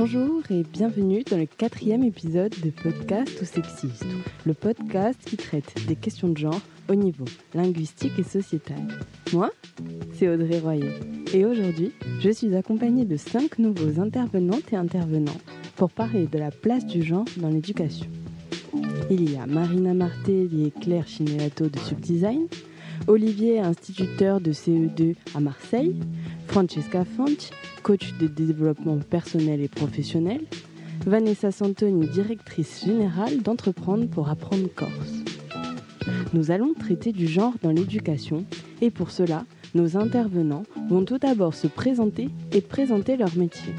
Bonjour et bienvenue dans le quatrième épisode de Podcast ou Sexiste, le podcast qui traite des questions de genre au niveau linguistique et sociétal. Moi, c'est Audrey Royer et aujourd'hui, je suis accompagnée de cinq nouveaux intervenantes et intervenants pour parler de la place du genre dans l'éducation. Il y a Marina Martelli et Claire Chinelato de Subdesign, Olivier, instituteur de CE2 à Marseille, Francesca Fanch, coach de développement personnel et professionnel, Vanessa Santoni, directrice générale d'Entreprendre pour apprendre Corse. Nous allons traiter du genre dans l'éducation et pour cela, nos intervenants vont tout d'abord se présenter et présenter leur métier.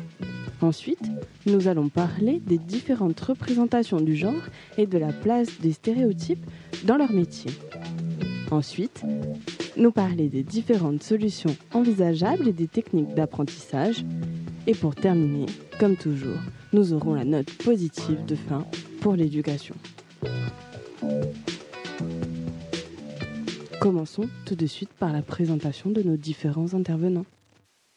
Ensuite, nous allons parler des différentes représentations du genre et de la place des stéréotypes dans leur métier. Ensuite, nous parler des différentes solutions envisageables et des techniques d'apprentissage. Et pour terminer, comme toujours, nous aurons la note positive de fin pour l'éducation. Commençons tout de suite par la présentation de nos différents intervenants.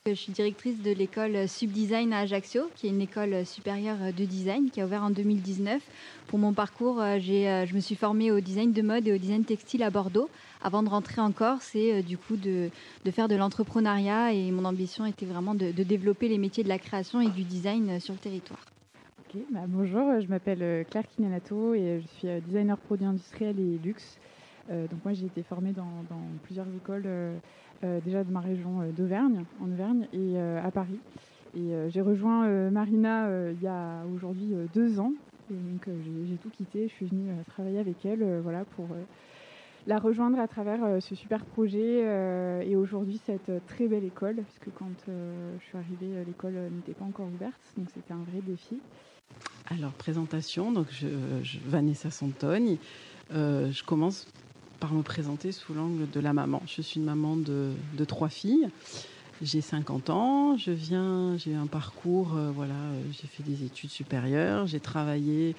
Je suis directrice de l'école Subdesign à Ajaccio, qui est une école supérieure de design qui a ouvert en 2019. Pour mon parcours, euh, je me suis formée au design de mode et au design textile à Bordeaux avant de rentrer en Corse et euh, du coup de, faire de l'entrepreneuriat. Et mon ambition était vraiment de, développer les métiers de la création et du design euh, sur le territoire. Bah, bonjour, je m'appelle Claire Kinelato et je suis designer produit industriel et luxe. donc moi j'ai été formée dans, plusieurs écoles déjà de ma région d'Auvergne, en Auvergne et à Paris. Et j'ai rejoint Marina il y a aujourd'hui deux ans. donc j'ai tout quitté, je suis venue travailler avec elle voilà, pour la rejoindre à travers euh, ce super projet euh, et aujourd'hui cette euh, très belle école, puisque quand je suis arrivée, l'école n'était pas encore ouverte, donc c'était un vrai défi. Alors, présentation, donc Vanessa Santoni. je commence par me présenter sous l'angle de la maman. Je suis une maman de, trois filles. J'ai 50 ans, je viens, j'ai un parcours, voilà, j'ai fait des études supérieures, j'ai travaillé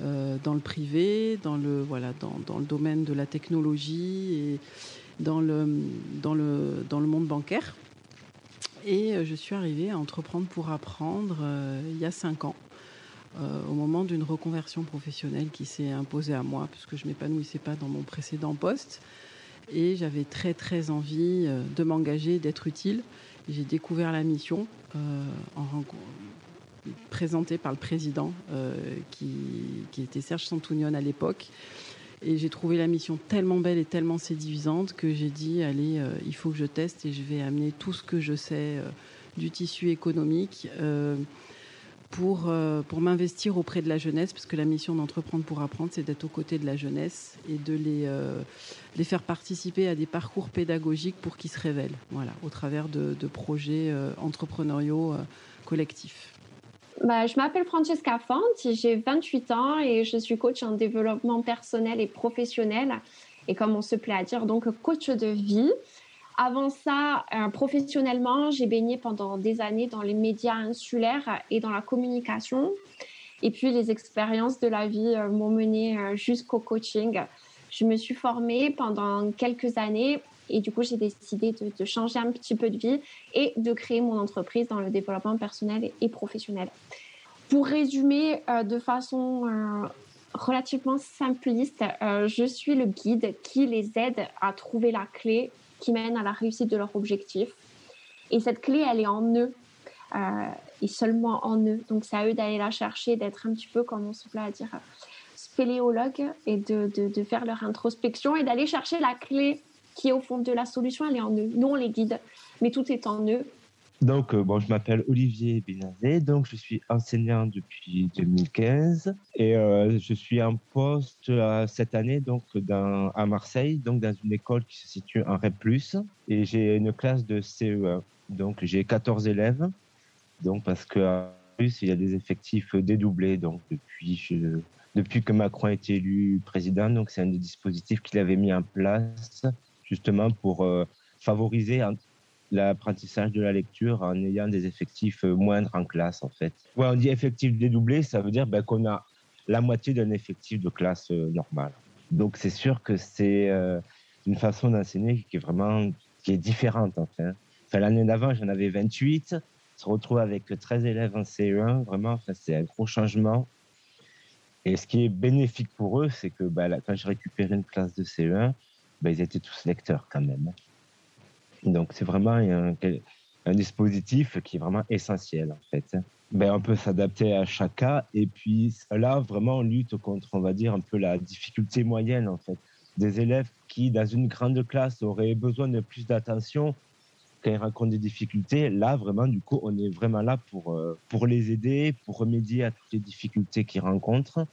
euh, dans le privé, dans le, voilà, dans, le domaine de la technologie et dans le, dans le, dans le monde bancaire. Et euh, je suis arrivée à entreprendre pour apprendre euh, il y a cinq ans. Au moment d'une reconversion professionnelle qui s'est imposée à moi, puisque je ne m'épanouissais pas dans mon précédent poste. Et j'avais très très envie de m'engager, d'être utile. J'ai découvert la mission en, présenté par le président, euh, qui, était Serge Santounion à l'époque. Et j'ai trouvé la mission tellement belle et tellement séduisante que j'ai dit, allez, euh, il faut que je teste et je vais amener tout ce que je sais euh, du tissu économique pour, pour m'investir auprès de la jeunesse, parce que la mission d'entreprendre pour apprendre, c'est d'être aux côtés de la jeunesse et de les, les faire participer à des parcours pédagogiques pour qu'ils se révèlent, voilà, au travers de, de projets entrepreneuriaux collectifs. Bah, je m'appelle Francesca Font, j'ai 28 ans et je suis coach en développement personnel et professionnel. Et comme on se plaît à dire, donc coach de vie. Avant ça, euh, professionnellement, j'ai baigné pendant des années dans les médias insulaires et dans la communication. Et puis, les expériences de la vie euh, m'ont mené euh, jusqu'au coaching. Je me suis formée pendant quelques années et du coup, j'ai décidé de, changer un petit peu de vie et de créer mon entreprise dans le développement personnel et, professionnel. Pour résumer de façon relativement simpliste, je suis le guide qui les aide à trouver la clé qui mène à la réussite de leur objectif. Et cette clé, elle est en eux. et seulement en eux. Donc, c'est à eux d'aller la chercher, d'être un petit peu, comme on se plaît à dire, spéléologue et de, de faire leur introspection et d'aller chercher la clé qui est au fond de la solution, elle est en eux. Nous, on les guide, mais tout est en eux. Donc, euh, bon, je m'appelle Olivier Benazé, donc je suis enseignant depuis 2015 et euh, je suis en poste euh, cette année donc à Marseille, donc dans une école qui se situe en REP+, et j'ai une classe de CE1, donc j'ai 14 élèves, donc parce que plus il y a des effectifs dédoublés, donc depuis depuis que Macron a été élu président, donc c'est un des dispositifs qu'il avait mis en place justement pour favoriser l'apprentissage de la lecture en ayant des effectifs euh, moindres en classe, en fait. Ouais, on dit effectif dédoublé, ça veut dire ben, qu'on a la moitié d'un effectif de classe euh, normale. Donc c'est sûr que c'est une façon d'enseigner qui est vraiment qui est différente, enfin. enfin L'année d'avant, j'en avais 28. se retrouve avec 13 élèves en CE1. Vraiment, c'est un gros changement. Et ce qui est bénéfique pour eux, c'est que bah, quand j'ai récupéré une classe de CE1, bah, ils étaient tous lecteurs quand même. Donc c'est vraiment un, dispositif qui est vraiment essentiel en fait. Ben, on peut s'adapter à chaque cas et puis là vraiment on lutte contre on va dire un peu la difficulté moyenne en fait des élèves qui dans une grande classe auraient besoin de plus d'attention quand ils rencontrent des difficultés là vraiment du coup on est vraiment là pour euh, pour les aider pour remédier à toutes les difficultés qu'ils rencontrent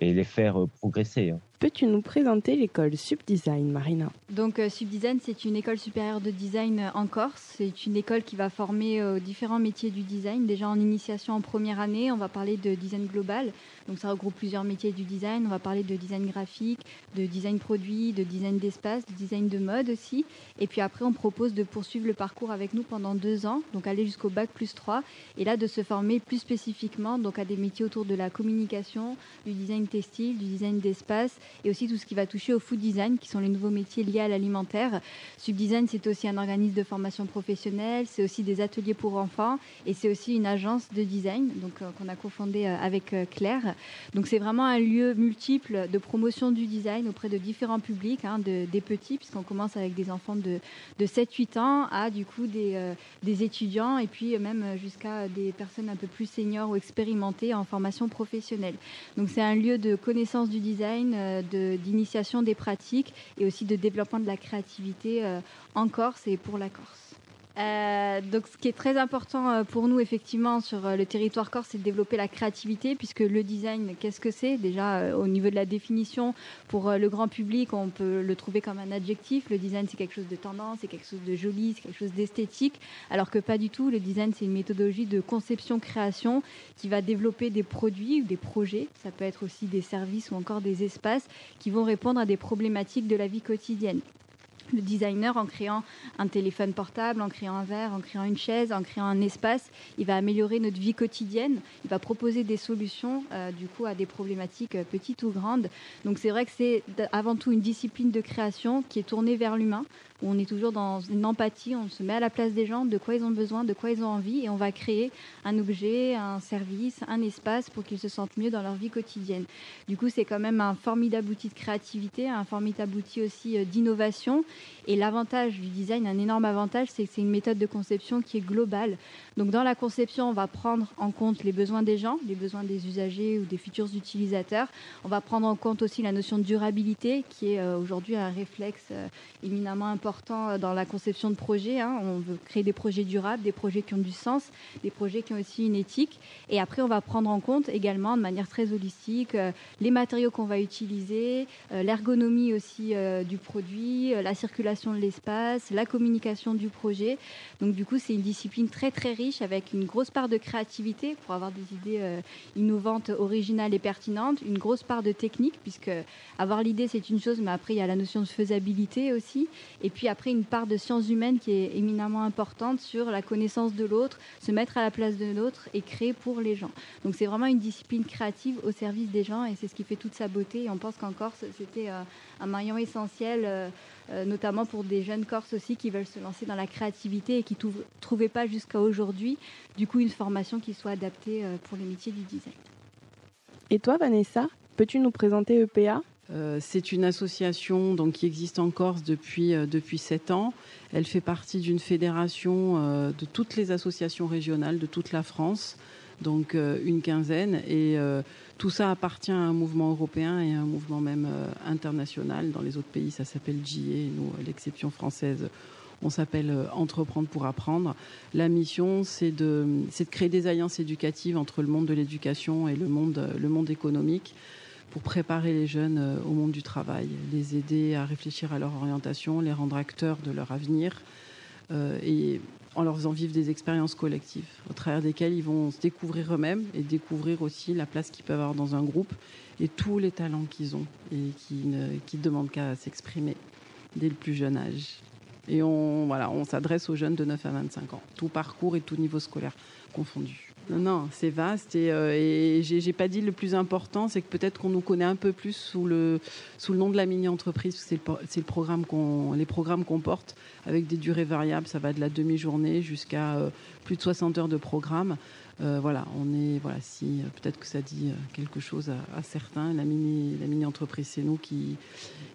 et les faire euh, progresser. Hein. Peux-tu nous présenter l'école Subdesign, Marina Donc euh, Subdesign, c'est une école supérieure de design euh, en Corse. C'est une école qui va former aux différents métiers du design. Déjà en initiation en première année, on va parler de design global. Donc ça regroupe plusieurs métiers du design. On va parler de design graphique, de design produit, de design d'espace, de design de mode aussi. Et puis après, on propose de poursuivre le parcours avec nous pendant deux ans, donc aller jusqu'au bac plus 3. Et là, de se former plus spécifiquement donc à des métiers autour de la communication, du design textile, du design d'espace et aussi tout ce qui va toucher au food design, qui sont les nouveaux métiers liés à l'alimentaire. Subdesign, c'est aussi un organisme de formation professionnelle, c'est aussi des ateliers pour enfants et c'est aussi une agence de design donc euh, qu'on a cofondée euh, avec euh, Claire. Donc c'est vraiment un lieu multiple de promotion du design auprès de différents publics, hein, de, des petits, puisqu'on commence avec des enfants de, de 7-8 ans à du coup des étudiants et puis même jusqu'à des personnes un peu plus seniors ou expérimentées en formation professionnelle. Donc c'est un lieu de connaissance du design, d'initiation des pratiques et aussi de développement de la créativité en Corse et pour la Corse. Euh, donc, ce qui est très important euh, pour nous, effectivement, sur euh, le territoire corse, c'est de développer la créativité, puisque le design, qu'est-ce que c'est? Déjà, au niveau de la définition, pour le grand public, on peut le trouver comme un adjectif. Le design, c'est quelque chose de tendance, c'est quelque chose de joli, c'est quelque chose d'esthétique, alors que pas du tout. Le design, c'est une méthodologie de conception-création qui va développer des produits ou des projets. Ça peut être aussi des services ou encore des espaces qui vont répondre à des problématiques de la vie quotidienne le designer en créant un téléphone portable, en créant un verre, en créant une chaise, en créant un espace, il va améliorer notre vie quotidienne, il va proposer des solutions euh, du coup à des problématiques euh, petites ou grandes. Donc c'est vrai que c'est avant tout une discipline de création qui est tournée vers l'humain on est toujours dans une empathie, on se met à la place des gens, de quoi ils ont besoin, de quoi ils ont envie, et on va créer un objet, un service, un espace pour qu'ils se sentent mieux dans leur vie quotidienne. Du coup, c'est quand même un formidable outil de créativité, un formidable outil aussi euh, d'innovation. Et l'avantage du design, un énorme avantage, c'est que c'est une méthode de conception qui est globale. Donc dans la conception, on va prendre en compte les besoins des gens, les besoins des usagers ou des futurs utilisateurs. On va prendre en compte aussi la notion de durabilité, qui est euh, aujourd'hui un réflexe euh, éminemment important euh, dans la conception de projets. Hein. On veut créer des projets durables, des projets qui ont du sens, des projets qui ont aussi une éthique. Et après, on va prendre en compte également de manière très holistique les matériaux qu'on va utiliser, l'ergonomie aussi du produit, la circulation de l'espace, la communication du projet. Donc du coup, c'est une discipline très très riche avec une grosse part de créativité pour avoir des idées innovantes, originales et pertinentes, une grosse part de technique puisque avoir l'idée c'est une chose, mais après il y a la notion de faisabilité aussi. Et puis après, une part de sciences humaines qui est éminemment importante sur la connaissance de l'autre, se mettre à la place de l'autre et créer pour les gens. Donc c'est vraiment une discipline créative au service des gens et c'est ce qui fait toute sa beauté. Et on pense qu'en Corse, c'était euh, un maillon essentiel. Euh, euh, notamment pour des jeunes Corses aussi qui veulent se lancer dans la créativité et qui ne trouvaient pas jusqu'à aujourd'hui, du coup, une formation qui soit adaptée pour les métiers du design. Et toi, Vanessa, peux-tu nous présenter EPA euh, c'est une association donc, qui existe en Corse depuis, euh, depuis 7 ans. Elle fait partie d'une fédération euh, de toutes les associations régionales de toute la France, donc une quinzaine. Et tout ça appartient à un mouvement européen et à un mouvement même international. Dans les autres pays, ça s'appelle GIE. Nous, l'exception française, on s'appelle Entreprendre pour apprendre. La mission, c'est de, de créer des alliances éducatives entre le monde de l'éducation et le monde, le monde économique pour préparer les jeunes euh, au monde du travail, les aider à réfléchir à leur orientation, les rendre acteurs de leur avenir euh, et en leur faisant vivre des expériences collectives au travers desquelles ils vont se découvrir eux-mêmes et découvrir aussi la place qu'ils peuvent avoir dans un groupe et tous les talents qu'ils ont et qui ne qui demandent qu'à s'exprimer dès le plus jeune âge. Et on, voilà, on s'adresse aux jeunes de 9 à 25 ans, tout parcours et tout niveau scolaire confondu. Non, non, c'est vaste et, euh, j'ai pas dit le plus important, c'est que peut-être qu'on nous connaît un peu plus sous le, sous le nom de la mini-entreprise, c'est le, le, programme qu'on, les programmes qu'on porte avec des durées variables, ça va de la demi-journée jusqu'à euh, plus de 60 heures de programme. Euh, voilà, on est, voilà, si peut-être que ça dit quelque chose à, à certains, la mini, la mini-entreprise, c'est nous qui,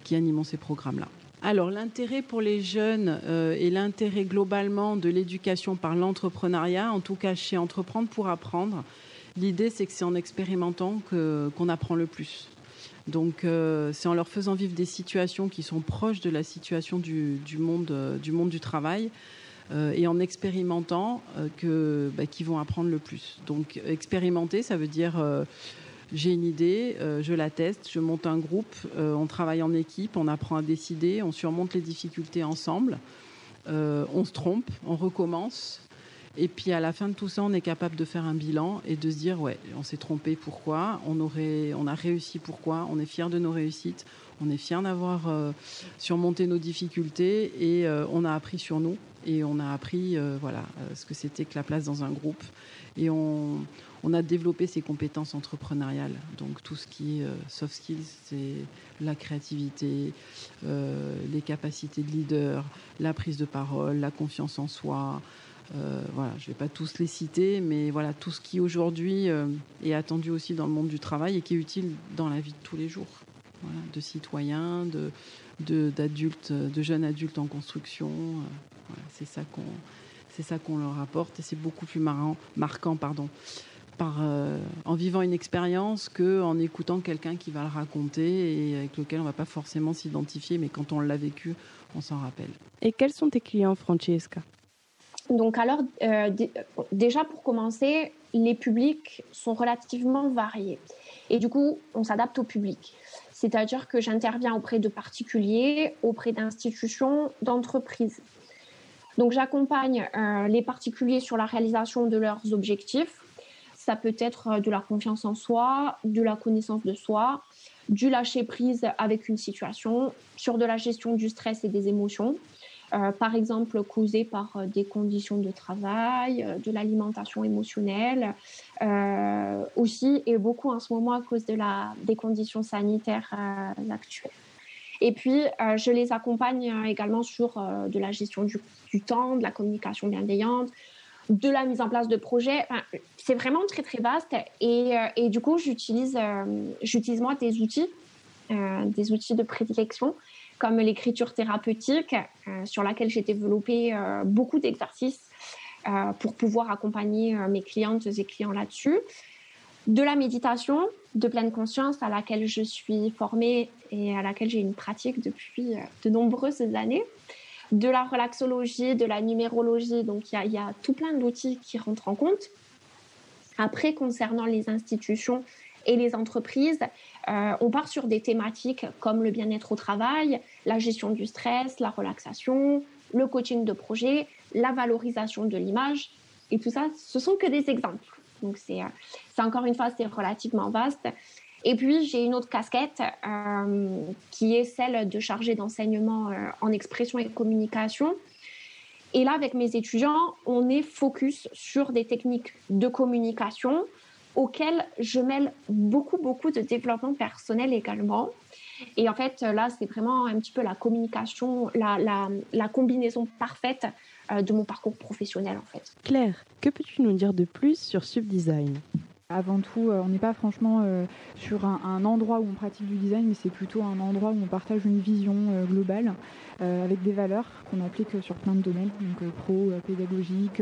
qui animons ces programmes-là. Alors l'intérêt pour les jeunes euh, et l'intérêt globalement de l'éducation par l'entrepreneuriat, en tout cas chez Entreprendre pour apprendre, l'idée c'est que c'est en expérimentant qu'on apprend le plus. Donc euh, c'est en leur faisant vivre des situations qui sont proches de la situation du, monde, euh, du monde du travail et en expérimentant bah, qu'ils vont apprendre le plus. Donc expérimenter, ça veut dire j'ai une idée, euh, je la teste, je monte un groupe, euh, on travaille en équipe, on apprend à décider, on surmonte les difficultés ensemble, euh, on se trompe, on recommence. Et puis à la fin de tout ça, on est capable de faire un bilan et de se dire ouais, on s'est trompé, pourquoi On aurait, on a réussi, pourquoi On est fier de nos réussites, on est fier d'avoir surmonté nos difficultés et on a appris sur nous et on a appris voilà ce que c'était que la place dans un groupe et on, on a développé ses compétences entrepreneuriales. Donc tout ce qui est euh, soft skills, c'est la créativité, euh, les capacités de leader, la prise de parole, la confiance en soi. Euh, je ne vais pas tous les citer, mais voilà tout ce qui aujourd'hui est attendu aussi dans le monde du travail et qui est utile dans la vie de tous les jours, de citoyens, de, d'adultes, de, jeunes adultes en construction. c'est ça qu'on c'est ça qu'on leur apporte et c'est beaucoup plus marrant, marquant pardon, par, euh, en vivant une expérience qu'en écoutant quelqu'un qui va le raconter et avec lequel on ne va pas forcément s'identifier, mais quand on l'a vécu, on s'en rappelle. Et quels sont tes clients, Francesca? Donc alors, euh, déjà pour commencer, les publics sont relativement variés. Et du coup, on s'adapte au public. C'est-à-dire que j'interviens auprès de particuliers, auprès d'institutions, d'entreprises. Donc j'accompagne euh, les particuliers sur la réalisation de leurs objectifs, ça peut être euh, de la confiance en soi, de la connaissance de soi, du lâcher prise avec une situation, sur de la gestion du stress et des émotions. Euh, par exemple causées par euh, des conditions de travail, de l'alimentation émotionnelle, aussi et beaucoup en ce moment à cause de la, des conditions sanitaires actuelles. Et puis, je les accompagne également sur de la gestion du, du, temps, de la communication bienveillante, de la mise en place de projets. c'est vraiment très très vaste et, euh, du coup j'utilise euh, j'utilise moi des outils, euh, des outils de prédilection comme l'écriture thérapeutique sur laquelle j'ai développé beaucoup d'exercices pour pouvoir accompagner mes clientes et clients là-dessus. De la méditation de pleine conscience à laquelle je suis formée et à laquelle j'ai une pratique depuis de nombreuses années de la relaxologie, de la numérologie. Donc, il y, a, tout plein d'outils qui rentrent en compte. Après, concernant les institutions et les entreprises, euh, on part sur des thématiques comme le bien-être au travail, la gestion du stress, la relaxation, le coaching de projet, la valorisation de l'image. Et tout ça, ce sont que des exemples. Donc, c'est euh, encore une fois, c'est relativement vaste. Et puis, j'ai une autre casquette euh, qui est celle de chargée d'enseignement euh, en expression et communication. Et là, avec mes étudiants, on est focus sur des techniques de communication auxquelles je mêle beaucoup, beaucoup de développement personnel également. Et en fait, là, c'est vraiment un petit peu la communication, la, combinaison parfaite euh, de mon parcours professionnel, en fait. Claire, que peux-tu nous dire de plus sur Subdesign? Avant tout, euh, on n'est pas franchement euh, sur un, endroit où on pratique du design, mais c'est plutôt un endroit où on partage une vision euh, globale avec des valeurs qu'on applique sur plein de domaines, donc pro, pédagogique,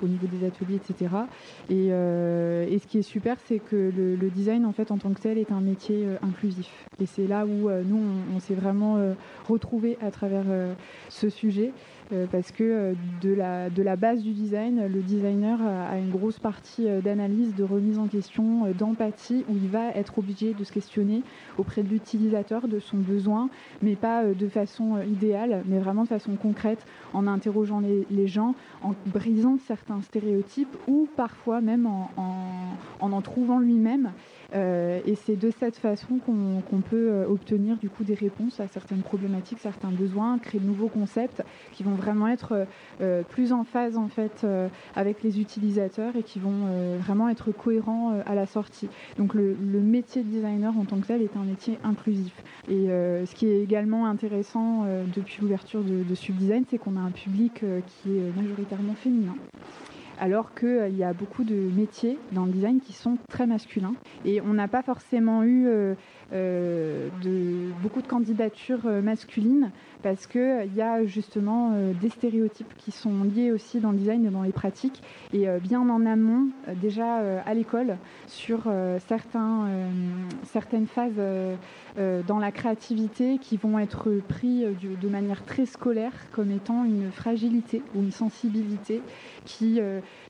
au niveau des ateliers, etc. Et, ce qui est super, c'est que le, design, en fait, en tant que tel, est un métier inclusif. Et c'est là où nous, on, on s'est vraiment retrouvés à travers ce sujet. Euh, parce que euh, de la, de la base du design, le designer a une grosse partie euh, d'analyse, de remise en question, d'empathie, où il va être obligé de se questionner auprès de l'utilisateur de son besoin, mais pas de façon idéale, mais vraiment de façon concrète, en interrogeant les, gens, en brisant certains stéréotypes ou parfois même en en, en, en trouvant lui-même. Et c'est de cette façon qu'on peut obtenir du coup des réponses à certaines problématiques, certains besoins, créer de nouveaux concepts qui vont vraiment être plus en phase en fait avec les utilisateurs et qui vont vraiment être cohérents à la sortie. Donc le, métier de designer en tant que tel est un métier inclusif. Et ce qui est également intéressant depuis l'ouverture de, de Subdesign, c'est qu'on a un public qui est majoritairement féminin alors qu'il euh, y a beaucoup de métiers dans le design qui sont très masculins. Et on n'a pas forcément eu euh, euh, beaucoup de candidatures masculines parce qu'il y a justement des stéréotypes qui sont liés aussi dans le design et dans les pratiques. Et bien en amont, déjà à l'école, sur certaines phases dans la créativité qui vont être pris de manière très scolaire comme étant une fragilité ou une sensibilité qui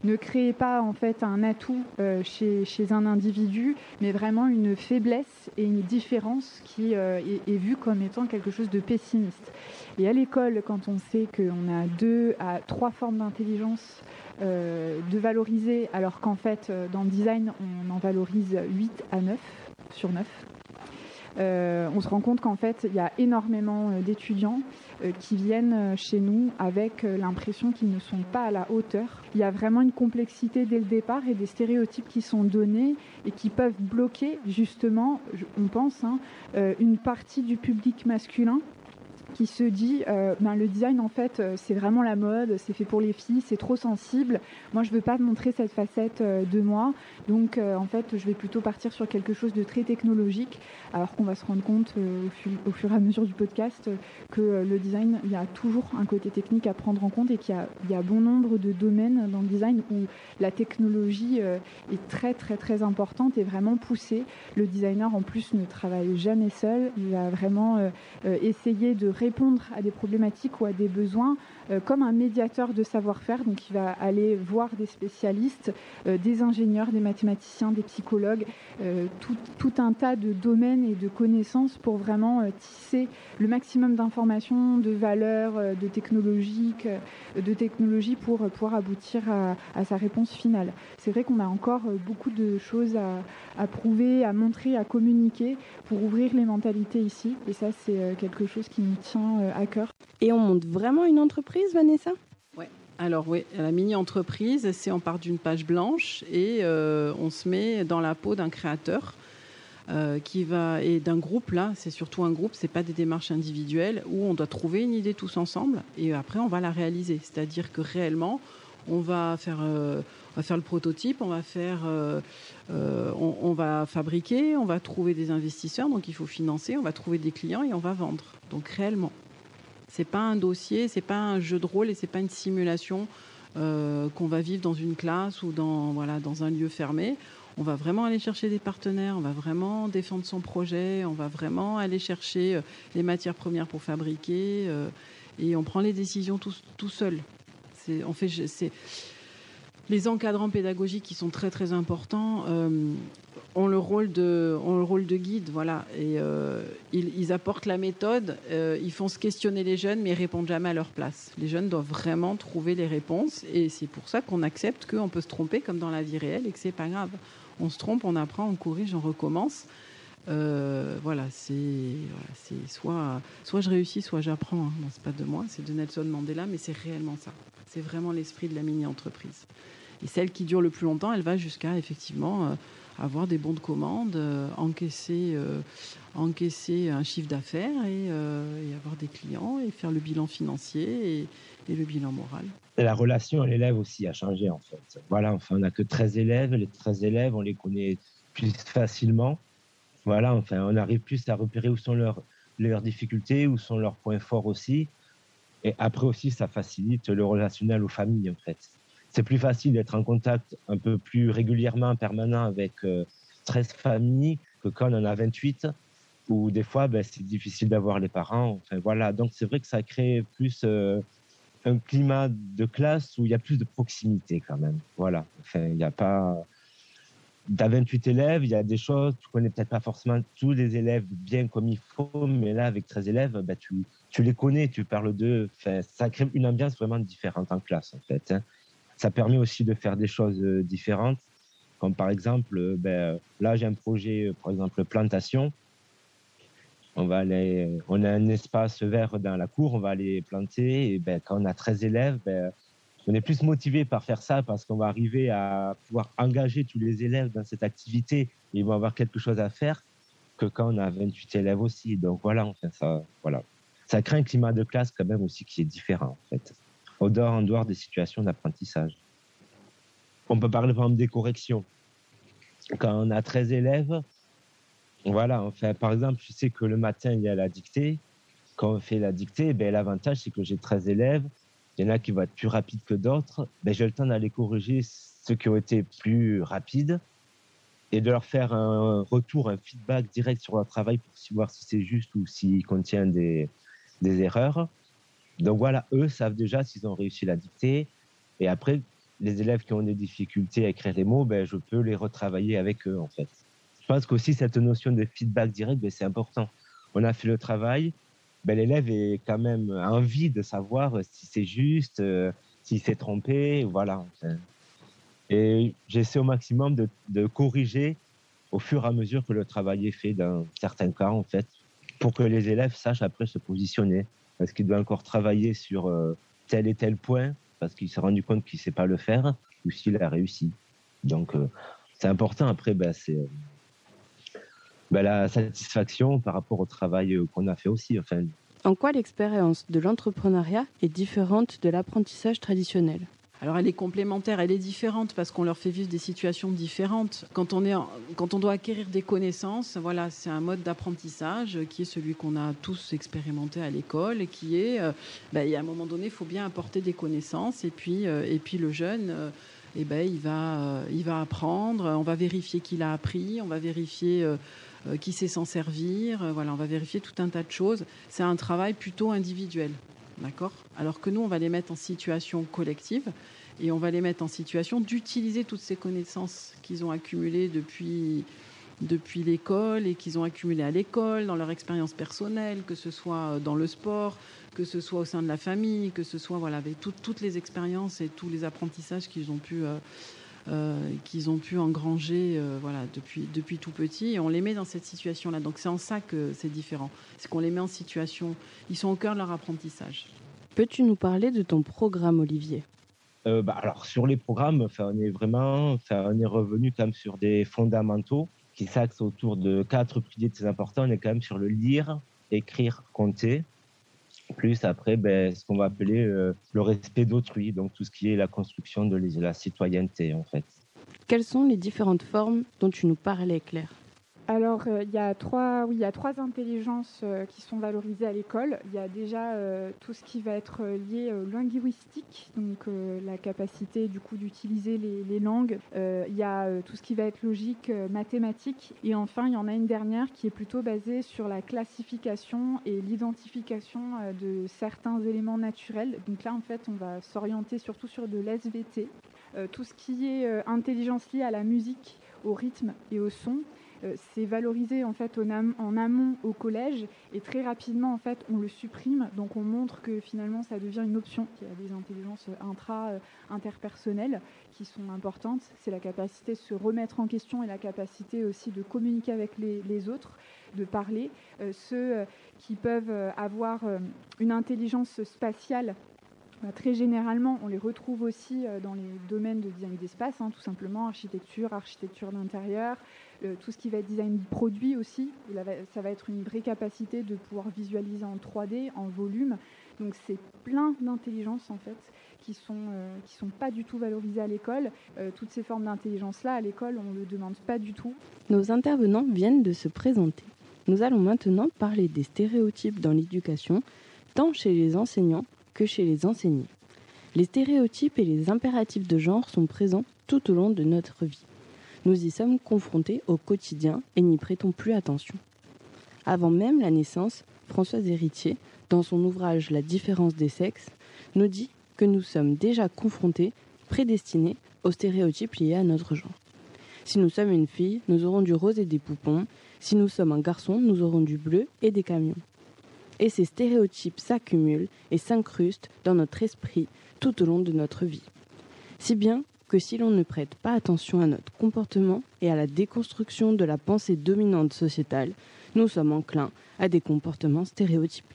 ne créez pas en fait un atout euh, chez, un individu, mais vraiment une faiblesse et une différence qui euh, est, vue comme étant quelque chose de pessimiste. Et à l'école, quand on sait qu'on a deux à trois formes d'intelligence euh, de valoriser, alors qu'en fait dans le design on en valorise 8 à 9 sur 9, on se rend compte qu'en fait il y a énormément d'étudiants euh, qui viennent euh, chez nous avec euh, l'impression qu'ils ne sont pas à la hauteur. Il y a vraiment une complexité dès le départ et des stéréotypes qui sont donnés et qui peuvent bloquer justement, on pense, hein, une partie du public masculin qui se dit euh, ben, le design en fait euh, c'est vraiment la mode, c'est fait pour les filles, c'est trop sensible. Moi je veux pas montrer cette facette euh, de moi, donc en fait je vais plutôt partir sur quelque chose de très technologique, alors qu'on va se rendre compte au, fur et à mesure du podcast que le design il y a toujours un côté technique à prendre en compte et qu'il y, y, a bon nombre de domaines dans le design où la technologie est très très très importante et vraiment poussée. Le designer en plus ne travaille jamais seul, il va vraiment essayer de répondre à des problématiques ou à des besoins comme un médiateur de savoir-faire. Donc il va aller voir des spécialistes, euh, des ingénieurs, des mathématiciens, des psychologues, euh, tout, un tas de domaines et de connaissances pour vraiment tisser le maximum d'informations, de valeurs, de technologiques, de technologies pour pouvoir aboutir à, sa réponse finale. C'est vrai qu'on a encore beaucoup de choses à, prouver, à montrer, à communiquer pour ouvrir les mentalités ici. Et ça, c'est quelque chose qui nous tient à cœur. Et on monte vraiment une entreprise? Vanessa? Oui. Alors oui, la mini-entreprise, c'est on part d'une page blanche et euh, on se met dans la peau d'un créateur euh, qui va et d'un groupe là, c'est surtout un groupe, c'est pas des démarches individuelles où on doit trouver une idée tous ensemble et après on va la réaliser. C'est-à-dire que réellement, on va faire, euh, le prototype, on va faire, on, va fabriquer, on va trouver des investisseurs, donc il faut financer, on va trouver des clients et on va vendre. Donc réellement. C'est pas un dossier, c'est pas un jeu de rôle et c'est pas une simulation euh, qu'on va vivre dans une classe ou dans voilà dans un lieu fermé. On va vraiment aller chercher des partenaires, on va vraiment défendre son projet, on va vraiment aller chercher euh, les matières premières pour fabriquer euh, et on prend les décisions tout, seul. Fait c'est les encadrants pédagogiques qui sont très très importants ont le rôle de, ont le rôle de guide, voilà. Et euh, ils, apportent la méthode. Euh, ils font se questionner les jeunes, mais ils répondent jamais à leur place. Les jeunes doivent vraiment trouver les réponses, et c'est pour ça qu'on accepte qu'on peut se tromper comme dans la vie réelle et que c'est pas grave. On se trompe, on apprend, on corrige, on recommence. Euh, voilà, c'est voilà, soit, soit je réussis, soit j'apprends. Hein. c'est pas de moi, c'est de Nelson Mandela, mais c'est réellement ça. C'est vraiment l'esprit de la mini-entreprise. Et celle qui dure le plus longtemps, elle va jusqu'à effectivement avoir des bons de commande, euh, encaisser, euh, encaisser un chiffre d'affaires euh, et, avoir des clients et faire le bilan financier et, le bilan moral. la relation à l'élève aussi a changé en fait. Voilà, enfin, on n'a que 13 élèves. Les 13 élèves, on les connaît plus facilement. Voilà, enfin, on arrive plus à repérer où sont leurs, leurs difficultés, où sont leurs points forts aussi. Et après aussi, ça facilite le relationnel aux familles en fait c'est plus facile d'être en contact un peu plus régulièrement, permanent avec 13 euh, familles que quand on en a 28, où des fois, ben, c'est difficile d'avoir les parents. Voilà. Donc, c'est vrai que ça crée plus euh, un climat de classe où il y a plus de proximité quand même. Voilà. Il n'y a pas. T'as 28 élèves, il y a des choses, tu connais peut-être pas forcément tous les élèves bien comme il faut, mais là, avec 13 élèves, ben, tu, les connais, tu parles d'eux. Ça crée une ambiance vraiment différente en classe, en fait. Hein. Ça permet aussi de faire des choses euh, différentes. Comme par exemple, ben, là j'ai un projet, par exemple plantation. On va aller, on a un espace vert dans la cour, on va aller planter. Et ben, quand on a 13 élèves, ben, on est plus motivé par faire ça parce qu'on va arriver à pouvoir engager tous les élèves dans cette activité. Et ils vont avoir quelque chose à faire que quand on a 28 élèves aussi. Donc voilà, enfin ça, voilà. Ça crée un climat de classe quand même aussi qui est différent en fait, au dehors, en dehors des situations d'apprentissage. On peut parler par exemple des corrections. Quand on a 13 élèves, voilà, enfin, par exemple, je sais que le matin, il y a la dictée. Quand on fait la dictée, ben, l'avantage, c'est que j'ai 13 élèves. Il y en a qui vont être plus rapides que d'autres. Ben, j'ai le temps d'aller corriger ceux qui ont été plus rapides et de leur faire un retour, un feedback direct sur leur travail pour voir si c'est juste ou s'il contient des, des erreurs. Donc voilà, eux savent déjà s'ils ont réussi la dictée. Et après, les élèves qui ont des difficultés à écrire les mots, ben, je peux les retravailler avec eux, en fait. Je pense qu'aussi, cette notion de feedback direct, ben, c'est important. On a fait le travail, ben, l'élève est quand même envie de savoir si c'est juste, euh, s'il s'est trompé, voilà. Et j'essaie au maximum de, corriger au fur et à mesure que le travail est fait dans certains cas, en fait, pour que les élèves sachent après se positionner. Est-ce qu'il doit encore travailler sur euh, tel et tel point parce qu'il s'est rendu compte qu'il ne sait pas le faire ou s'il a réussi. Donc, euh, c'est important. Après, ben, c'est euh, ben, la satisfaction par rapport au travail qu'on a fait aussi. En quoi l'expérience de l'entrepreneuriat est différente de l'apprentissage traditionnel? Alors elle est complémentaire, elle est différente parce qu'on leur fait vivre des situations différentes. Quand on, est quand on doit acquérir des connaissances, voilà, c'est un mode d'apprentissage qui est celui qu'on a tous expérimenté à l'école et qui est, euh, ben, à un moment donné, il faut bien apporter des connaissances et puis, euh, et puis le jeune, euh, eh ben, il, va, il va apprendre, on va vérifier qu'il a appris, on va vérifier qui sait s'en servir, voilà, on va vérifier tout un tas de choses. C'est un travail plutôt individuel. D'accord Alors que nous, on va les mettre en situation collective et on va les mettre en situation d'utiliser toutes ces connaissances qu'ils ont accumulées depuis, l'école et qu'ils ont accumulées à l'école, dans leur expérience personnelle, que ce soit dans le sport, que ce soit au sein de la famille, que ce soit voilà, avec toutes les expériences et tous les apprentissages qu'ils ont pu. Euh, euh, qu'ils ont pu engranger euh, voilà, depuis, depuis tout petit. Et on les met dans cette situation-là. Donc c'est en ça que c'est différent. C'est qu'on les met en situation, ils sont au cœur de leur apprentissage. Peux-tu nous parler de ton programme, Olivier? Euh, bah, alors sur les programmes, on est vraiment, on est revenu quand même sur des fondamentaux qui s'axent autour de quatre piliers très importants. On est quand même sur le lire, écrire, compter plus après ben, ce qu'on va appeler euh, le respect d'autrui, donc tout ce qui est la construction de la citoyenneté en fait. Quelles sont les différentes formes dont tu nous parlais, Claire? Alors, euh, il, y a trois, oui, il y a trois intelligences euh, qui sont valorisées à l'école. Il y a déjà euh, tout ce qui va être lié au linguistique, donc la capacité du coup d'utiliser les, les, langues. il y a tout ce qui va être logique, mathématique. Et enfin, il y en a une dernière qui est plutôt basée sur la classification et l'identification de certains éléments naturels. Donc là, en fait, on va s'orienter surtout sur de l'SVT. tout ce qui est intelligence liée à la musique, au rythme et au son. Euh, c'est valorisé en fait en, amont au collège. Et très rapidement en fait on le supprime. Donc on montre que finalement ça devient une option. Il y a des intelligences intra euh, interpersonnelles qui sont importantes. C'est la capacité de se remettre en question et la capacité aussi de communiquer avec les, autres de parler. Euh, ceux qui peuvent avoir une intelligence spatiale bah, très généralement, on les retrouve aussi dans les domaines de design d'espace, hein, tout simplement. Architecture, architecture d'intérieur, tout ce qui va être design produit aussi, ça va être une vraie capacité de pouvoir visualiser en 3D, en volume. Donc c'est plein d'intelligences en fait qui sont euh, qui sont pas du tout valorisées à l'école. Euh, toutes ces formes d'intelligence là à l'école, on ne le demande pas du tout. Nos intervenants viennent de se présenter. Nous allons maintenant parler des stéréotypes dans l'éducation, tant chez les enseignants que chez les enseignés. Les stéréotypes et les impératifs de genre sont présents tout au long de notre vie. Nous y sommes confrontés au quotidien et n'y prêtons plus attention. Avant même la naissance, Françoise Héritier, dans son ouvrage La différence des sexes, nous dit que nous sommes déjà confrontés, prédestinés aux stéréotypes liés à notre genre. Si nous sommes une fille, nous aurons du rose et des poupons. Si nous sommes un garçon, nous aurons du bleu et des camions. Et ces stéréotypes s'accumulent et s'incrustent dans notre esprit tout au long de notre vie. Si bien que si l'on ne prête pas attention à notre comportement et à la déconstruction de la pensée dominante sociétale, nous sommes enclins à des comportements stéréotypés.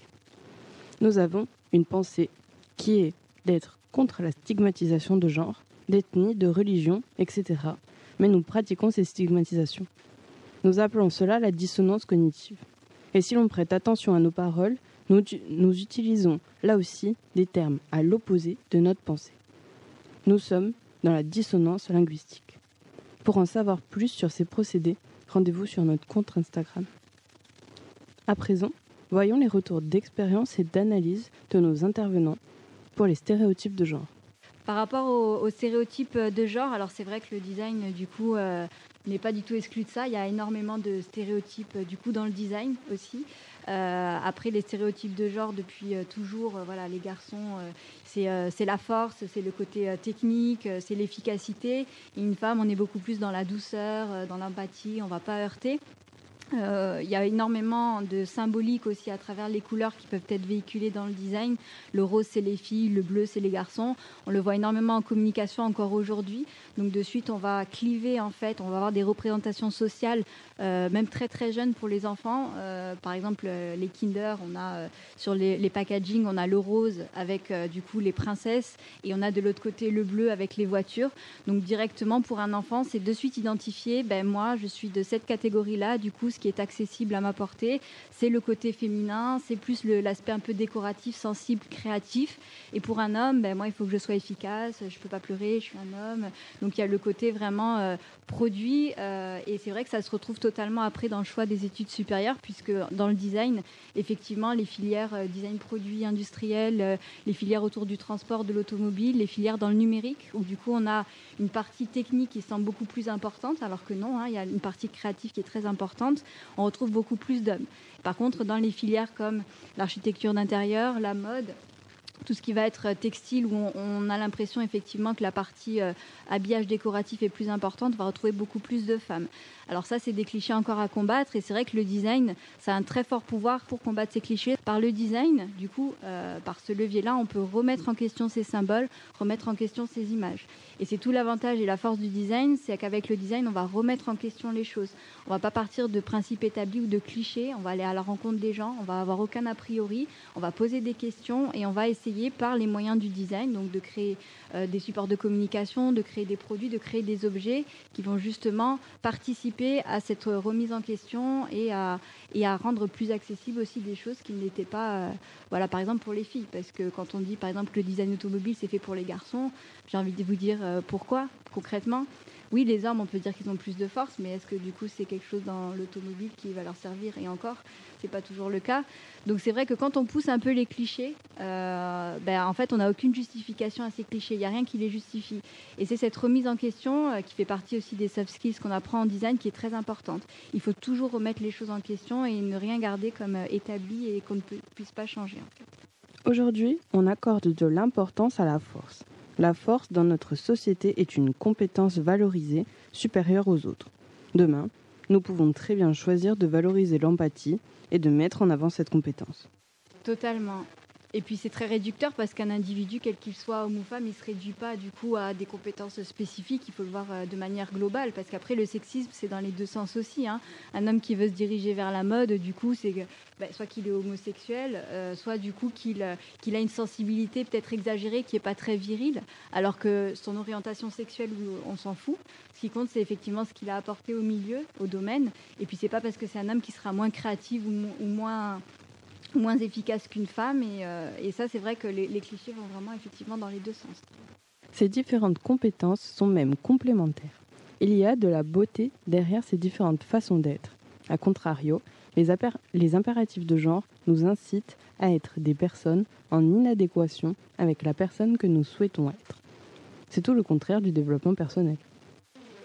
Nous avons une pensée qui est d'être contre la stigmatisation de genre, d'ethnie, de religion, etc. Mais nous pratiquons ces stigmatisations. Nous appelons cela la dissonance cognitive. Et si l'on prête attention à nos paroles, nous, nous utilisons là aussi des termes à l'opposé de notre pensée. Nous sommes dans la dissonance linguistique. Pour en savoir plus sur ces procédés, rendez-vous sur notre compte Instagram. À présent, voyons les retours d'expérience et d'analyse de nos intervenants pour les stéréotypes de genre. Par rapport aux, stéréotypes de genre, alors c'est vrai que le design, du coup, euh, n'est pas du tout exclu de ça. Il y a énormément de stéréotypes, du coup, dans le design aussi. Euh, après, les stéréotypes de genre, depuis euh, toujours, voilà, les garçons, c'est la force, c'est le côté technique, c'est l'efficacité. Une femme, on est beaucoup plus dans la douceur, dans l'empathie, on ne va pas heurter. Euh, il y a énormément de symbolique aussi à travers les couleurs qui peuvent être véhiculées dans le design. Le rose, c'est les filles, le bleu, c'est les garçons. On le voit énormément en communication encore aujourd'hui. Donc de suite, on va cliver en fait, on va avoir des représentations sociales, euh, même très très jeunes pour les enfants. Euh, par exemple, les Kinder, on a sur les, les, packaging, on a le rose avec du coup les princesses et on a de l'autre côté le bleu avec les voitures. Donc directement pour un enfant, c'est de suite identifié. Ben moi, je suis de cette catégorie-là. Du coup, ce qui est accessible à ma portée, c'est le côté féminin, c'est plus l'aspect un peu décoratif, sensible, créatif. Et pour un homme, ben, moi, il faut que je sois efficace, je ne peux pas pleurer, je suis un homme. Donc il y a le côté vraiment euh, produit. Euh, et c'est vrai que ça se retrouve totalement après dans le choix des études supérieures, puisque dans le design, effectivement, les filières euh, design produit industriel, les filières autour du transport, de l'automobile, les filières dans le numérique, où du coup on a une partie technique qui semble beaucoup plus importante, alors que non, hein, il y a une partie créative qui est très importante on retrouve beaucoup plus d'hommes. Par contre, dans les filières comme l'architecture d'intérieur, la mode, tout ce qui va être textile, où on, a l'impression effectivement que la partie euh, habillage décoratif est plus importante, va retrouver beaucoup plus de femmes. Alors ça, c'est des clichés encore à combattre, et c'est vrai que le design, ça a un très fort pouvoir pour combattre ces clichés. Par le design, du coup, euh, par ce levier-là, on peut remettre en question ces symboles, remettre en question ces images. Et c'est tout l'avantage et la force du design, c'est qu'avec le design, on va remettre en question les choses. On va pas partir de principes établis ou de clichés, on va aller à la rencontre des gens, on va avoir aucun a priori, on va poser des questions et on va essayer par les moyens du design, donc de créer euh, des supports de communication, de créer des produits, de créer des objets qui vont justement participer à cette remise en question et à, et à rendre plus accessible aussi des choses qui n'étaient pas, euh, voilà, par exemple pour les filles, parce que quand on dit par exemple que le design automobile c'est fait pour les garçons, j'ai envie de vous dire euh, pourquoi concrètement? Oui, les hommes, on peut dire qu'ils ont plus de force, mais est-ce que du coup c'est quelque chose dans l'automobile qui va leur servir? Et encore, c'est pas toujours le cas. Donc c'est vrai que quand on pousse un peu les clichés, euh, ben, en fait, on n'a aucune justification à ces clichés. Il n'y a rien qui les justifie. Et c'est cette remise en question euh, qui fait partie aussi des soft skills qu'on apprend en design qui est très importante. Il faut toujours remettre les choses en question et ne rien garder comme euh, établi et qu'on ne puisse pas changer. Aujourd'hui, on accorde de l'importance à la force. La force dans notre société est une compétence valorisée supérieure aux autres. Demain, nous pouvons très bien choisir de valoriser l'empathie et de mettre en avant cette compétence. Totalement. Et puis c'est très réducteur parce qu'un individu, quel qu'il soit, homme ou femme, il ne se réduit pas du coup à des compétences spécifiques. Il faut le voir euh, de manière globale parce qu'après le sexisme, c'est dans les deux sens aussi. Hein. Un homme qui veut se diriger vers la mode, du coup, c'est ben, soit qu'il est homosexuel, euh, soit du coup qu'il euh, qu'il a une sensibilité peut-être exagérée qui n'est pas très virile, alors que son orientation sexuelle, on s'en fout. Ce qui compte, c'est effectivement ce qu'il a apporté au milieu, au domaine. Et puis c'est pas parce que c'est un homme qui sera moins créatif ou moins moins efficace qu'une femme. Et, euh, ça, c'est vrai que les, clichés vont vraiment effectivement dans les deux sens. Ces différentes compétences sont même complémentaires. Il y a de la beauté derrière ces différentes façons d'être. A contrario, les impératifs de genre nous incitent à être des personnes en inadéquation avec la personne que nous souhaitons être. C'est tout le contraire du développement personnel.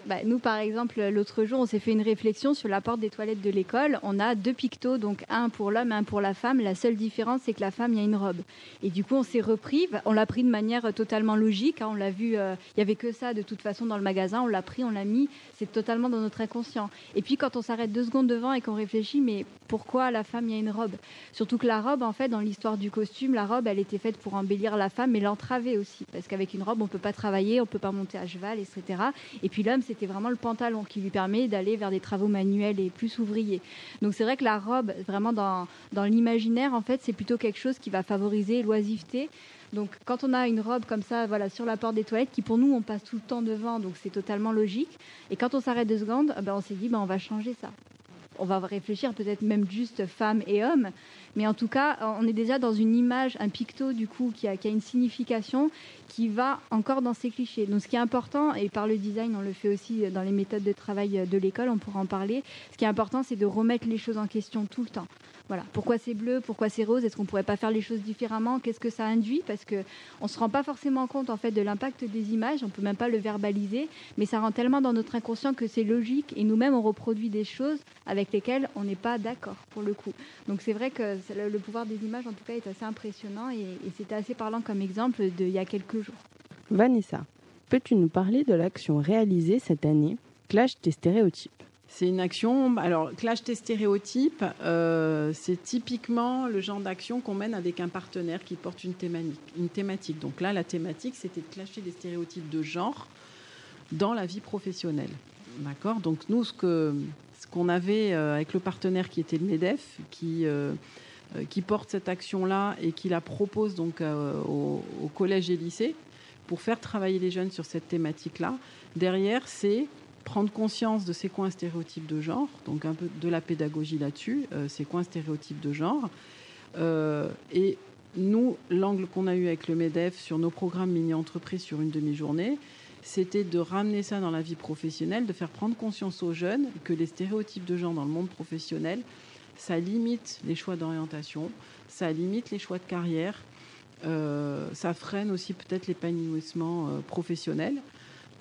Bah, nous, par exemple, l'autre jour, on s'est fait une réflexion sur la porte des toilettes de l'école. On a deux pictos, donc un pour l'homme, un pour la femme. La seule différence, c'est que la femme, il y a une robe. Et du coup, on s'est repris. On l'a pris de manière totalement logique. Hein. on l'a vu, euh, il n'y avait que ça de toute façon dans le magasin. On l'a pris, on l'a mis. C'est totalement dans notre inconscient. Et puis, quand on s'arrête deux secondes devant et qu'on réfléchit, mais pourquoi la femme, il y a une robe? Surtout que la robe, en fait, dans l'histoire du costume, la robe, elle était faite pour embellir la femme, mais l'entraver aussi. Parce qu'avec une robe, on ne peut pas travailler, on ne peut pas monter à cheval, etc. Et puis l'homme, c'était vraiment le pantalon qui lui permet d'aller vers des travaux manuels et plus ouvriers. Donc c'est vrai que la robe, vraiment dans, dans l'imaginaire, en fait, c'est plutôt quelque chose qui va favoriser l'oisiveté. Donc quand on a une robe comme ça, voilà, sur la porte des toilettes, qui pour nous, on passe tout le temps devant, donc c'est totalement logique. Et quand on s'arrête deux secondes, ben, on s'est dit, ben, on va changer ça on va réfléchir peut-être même juste femme et homme, mais en tout cas, on est déjà dans une image, un picto du coup qui a, une signification qui va encore dans ces clichés. Donc ce qui est important, et par le design, on le fait aussi dans les méthodes de travail de l'école, on pourra en parler, ce qui est important, c'est de remettre les choses en question tout le temps. Voilà. Pourquoi c'est bleu Pourquoi c'est rose Est-ce qu'on pourrait pas faire les choses différemment Qu'est-ce que ça induit Parce que on se rend pas forcément compte en fait de l'impact des images. On peut même pas le verbaliser, mais ça rentre tellement dans notre inconscient que c'est logique et nous-mêmes on reproduit des choses avec lesquelles on n'est pas d'accord pour le coup. Donc c'est vrai que le pouvoir des images en tout cas est assez impressionnant et, et c'était assez parlant comme exemple d'il y a quelques jours. Vanessa, peux-tu nous parler de l'action réalisée cette année, Clash des stéréotypes? C'est une action. Alors, clash tes stéréotypes, euh, c'est typiquement le genre d'action qu'on mène avec un partenaire qui porte une thématique. Donc là, la thématique, c'était de clasher des stéréotypes de genre dans la vie professionnelle. D'accord? Donc nous, ce que qu'on avait euh, avec le partenaire qui était le MEDEF, qui euh, qui porte cette action-là et qui la propose donc au, au collège et lycée pour faire travailler les jeunes sur cette thématique-là. Derrière, c'est prendre conscience de ces coins stéréotypes de genre, donc un peu de la pédagogie là-dessus, euh, ces coins stéréotypes de genre. Euh, et nous, l'angle qu'on a eu avec le MEDEF sur nos programmes mini-entreprises sur une demi-journée, c'était de ramener ça dans la vie professionnelle, de faire prendre conscience aux jeunes que les stéréotypes de genre dans le monde professionnel, ça limite les choix d'orientation, ça limite les choix de carrière, euh, ça freine aussi peut-être l'épanouissement professionnel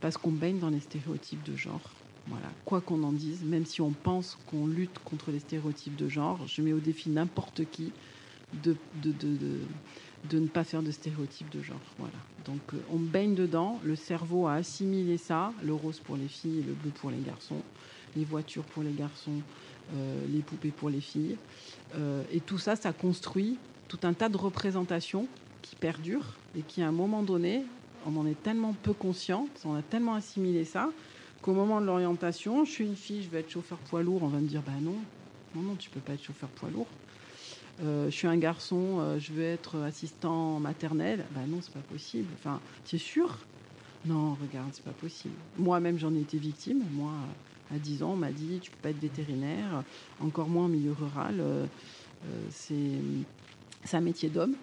parce qu'on baigne dans les stéréotypes de genre. Voilà, quoi qu'on en dise, même si on pense qu'on lutte contre les stéréotypes de genre, je mets au défi n'importe qui de, de, de, de, ne pas faire de stéréotypes de genre. Voilà. Donc euh, on baigne dedans, le cerveau a assimilé ça, le rose pour les filles le bleu pour les garçons, les voitures pour les garçons, euh, les poupées pour les filles. Euh, et tout ça, ça construit tout un tas de représentations qui perdurent et qui, à un moment donné, on en est tellement peu conscient, on a tellement assimilé ça, qu'au moment de l'orientation, je suis une fille, je vais être chauffeur poids lourd, on va me dire bah non, non, non, tu peux pas être chauffeur poids lourd. Euh, je suis un garçon, euh, je veux être assistant maternel, bah non, c'est pas possible. Enfin, c'est sûr? Non, regarde, c'est pas possible. Moi-même, j'en ai été victime. Moi, à 10 ans, on m'a dit tu peux pas être vétérinaire, encore moins en milieu rural. Euh, c'est un métier d'homme.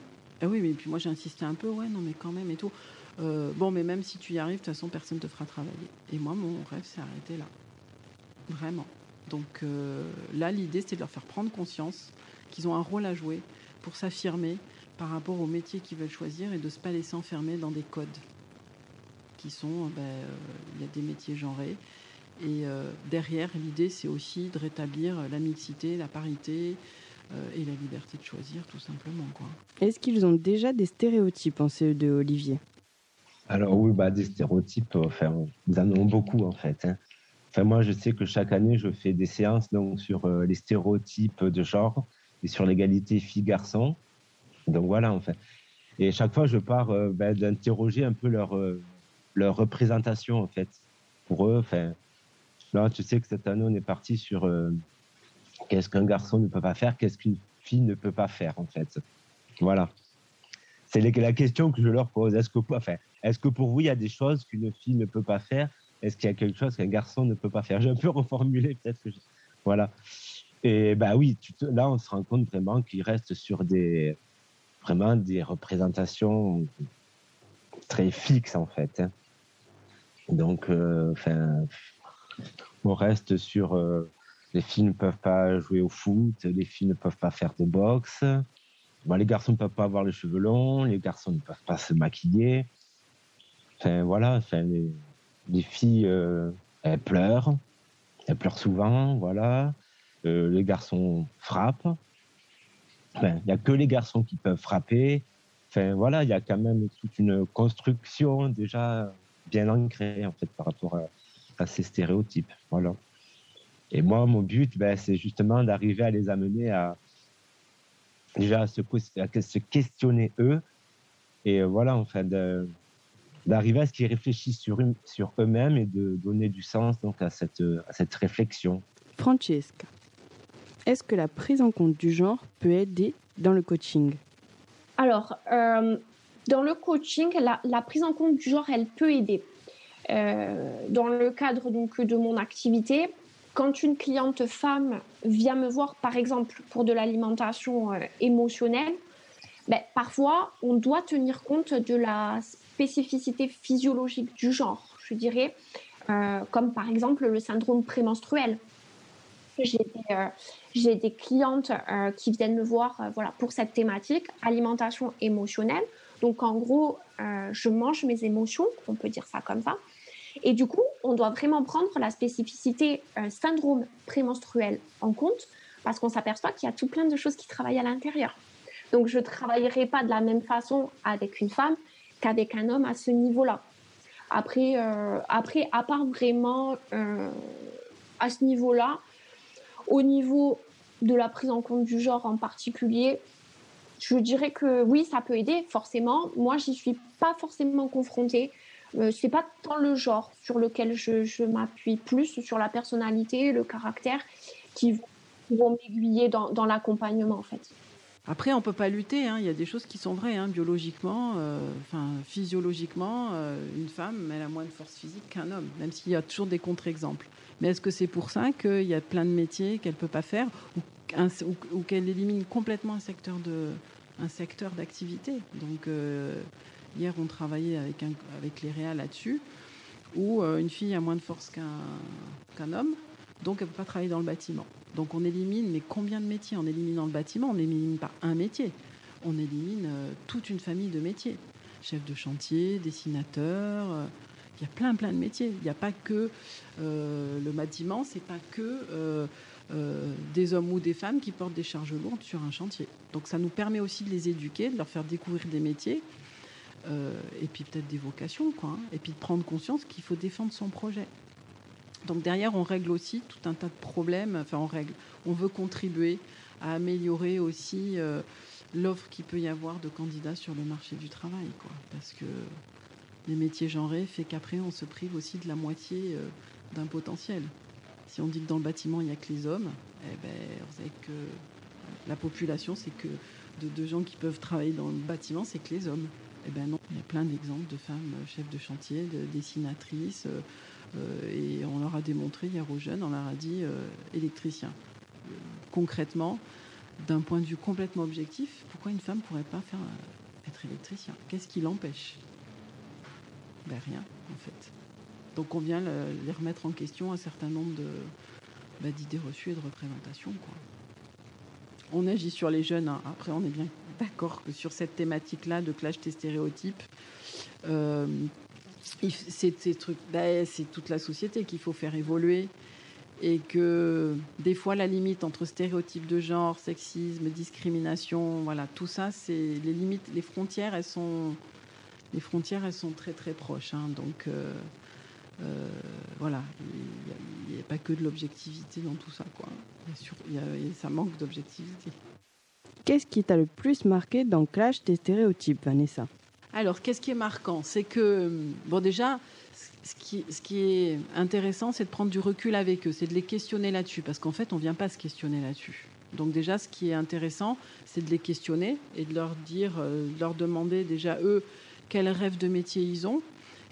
Ah oui, mais puis moi j'ai insisté un peu, ouais, non, mais quand même et tout. Euh, bon, mais même si tu y arrives, de toute façon, personne ne te fera travailler. Et moi, mon rêve s'est arrêté là. Vraiment. Donc euh, là, l'idée, c'était de leur faire prendre conscience qu'ils ont un rôle à jouer pour s'affirmer par rapport au métier qu'ils veulent choisir et de ne pas laisser enfermer dans des codes qui sont, ben, euh, il y a des métiers genrés. Et derrière, l'idée, c'est aussi de rétablir la mixité, la parité, et la liberté de choisir, tout simplement. Est-ce qu'ils ont déjà des stéréotypes en CE2, Olivier? Alors oui, bah, des stéréotypes, enfin, nous en avons beaucoup en fait. Hein. Enfin, moi, je sais que chaque année, je fais des séances donc, sur euh, les stéréotypes de genre et sur l'égalité filles-garçons. Donc voilà, en fait. Et chaque fois, je pars euh, ben, d'interroger un peu leur, euh, leur représentation, en fait, pour eux. Enfin, là, tu sais que cette année, on est parti sur qu'est-ce qu'un garçon ne peut pas faire, qu'est-ce qu'une fille ne peut pas faire, en fait. Voilà. C'est la question que je leur pose. Est-ce que, enfin, est-ce que pour vous, il y a des choses qu'une fille ne peut pas faire? Est-ce qu'il y a quelque chose qu'un garçon ne peut pas faire? J'ai un peu reformulé, peut-être que Voilà. Et bah oui, là, on se rend compte vraiment qu'il reste sur des vraiment des représentations très fixes en fait. Hein. Donc, euh, on reste sur euh, les filles ne peuvent pas jouer au foot, les filles ne peuvent pas faire de boxe. Les garçons ne peuvent pas avoir les cheveux longs, les garçons ne peuvent pas se maquiller. Enfin, voilà, enfin, les, filles, euh, elles pleurent, elles pleurent souvent, voilà. Euh, les garçons frappent. il n'y a que les garçons qui peuvent frapper. Enfin, voilà, il y a quand même toute une construction déjà bien ancrée en fait par rapport à, ces stéréotypes. Voilà. Et moi, mon but, ben, c'est justement d'arriver à les amener à déjà à se, se questionner eux et voilà, en fait, d'arriver à ce qu'ils réfléchissent sur, sur eux-mêmes et de donner du sens donc à cette, à cette réflexion. Francesca, est-ce que la prise en compte du genre peut aider dans le coaching? Alors, euh, dans le coaching, la, prise en compte du genre, elle peut aider. Euh, dans le cadre donc de mon activité, quand une cliente femme vient me voir, par exemple, pour de l'alimentation euh, émotionnelle, ben, parfois, on doit tenir compte de la spécificité physiologique du genre, je dirais, euh, comme par exemple le syndrome prémenstruel. J'ai des, euh, des, clientes qui viennent me voir voilà, pour cette thématique, alimentation émotionnelle. Donc en gros, je mange mes émotions, on peut dire ça comme ça. Et du coup, on doit vraiment prendre la spécificité syndrome prémenstruel en compte parce qu'on s'aperçoit qu'il y a tout plein de choses qui travaillent à l'intérieur. Donc, je ne travaillerai pas de la même façon avec une femme qu'avec un homme à ce niveau-là. Après, euh, après, à part vraiment euh, à ce niveau-là, au niveau de la prise en compte du genre en particulier, je dirais que oui, ça peut aider, forcément. Moi, j'y suis pas forcément confrontée. Euh, c'est pas tant le genre sur lequel je, m'appuie plus, sur la personnalité, le caractère, qui vont m'aiguiller dans, l'accompagnement, en fait. Après, on peut pas lutter. Hein. Il y a des choses qui sont vraies, hein. biologiquement, euh, physiologiquement, euh, une femme, elle a moins de force physique qu'un homme, même s'il y a toujours des contre-exemples. Mais est-ce que c'est pour ça qu'il y a plein de métiers qu'elle peut pas faire ou, qu'elle élimine complètement un secteur de secteur d'activité? Donc euh, hier, on travaillait avec les réals là-dessus, où une fille a moins de force qu'un homme, donc elle peut pas travailler dans le bâtiment. Donc on élimine, mais combien de métiers En éliminant le bâtiment, on n'élimine pas un métier. On élimine euh, toute une famille de métiers. Chef de chantier, dessinateur, euh, il y a plein plein de métiers. Il n'y a pas que euh, le bâtiment, c'est pas que des hommes ou des femmes qui portent des charges lourdes sur un chantier. Donc ça nous permet aussi de les éduquer, de leur faire découvrir des métiers. Et puis peut-être des vocations, quoi. Hein. et puis de prendre conscience qu'il faut défendre son projet. Donc derrière, on règle aussi tout un tas de problèmes. Enfin, on règle. On veut contribuer à améliorer aussi euh, l'offre qu'il peut y avoir de candidats sur le marché du travail, quoi. Parce que les métiers genrés fait qu'après, on se prive aussi de la moitié euh, d'un potentiel. Si on dit que dans le bâtiment, il n'y a que les hommes, eh ben, vous savez que la population, c'est que de, gens qui peuvent travailler dans le bâtiment, c'est que les hommes. Eh ben non, il y a plein d'exemples de femmes euh, chefs de chantier, de dessinatrices. Euh, et on leur a démontré hier aux jeunes, on leur a dit euh, électricien. Concrètement, d'un point de vue complètement objectif, pourquoi une femme ne pourrait pas euh, être électricien? Qu'est-ce qui l'empêche? Ben Rien, en fait. Donc on vient les remettre en question un certain nombre ben, d'idées reçues et de représentations. On agit sur les jeunes. Hein. Après, on est bien d'accord que sur cette thématique-là de clash des stéréotypes, c'est trucs, ben, c'est toute la société qu'il faut faire évoluer et que des fois la limite entre stéréotypes de genre, sexisme, discrimination, voilà, tout ça, c'est les limites, les frontières, elles sont, les frontières, elles sont très très proches. Hein. donc euh, euh, voilà, il n'y a, pas que de l'objectivité dans tout ça, quoi. ça manque d'objectivité. Qu'est-ce qui t'a le plus marqué dans Clash des stéréotypes, Vanessa? Alors, qu'est-ce qui est marquant? C'est que, bon, déjà, ce qui, est intéressant, c'est de prendre du recul avec eux, c'est de les questionner là-dessus, parce qu'en fait, on ne vient pas se questionner là-dessus. Donc déjà, ce qui est intéressant, c'est de les questionner et de leur dire, euh, de leur demander déjà eux quels rêves de métier ils ont,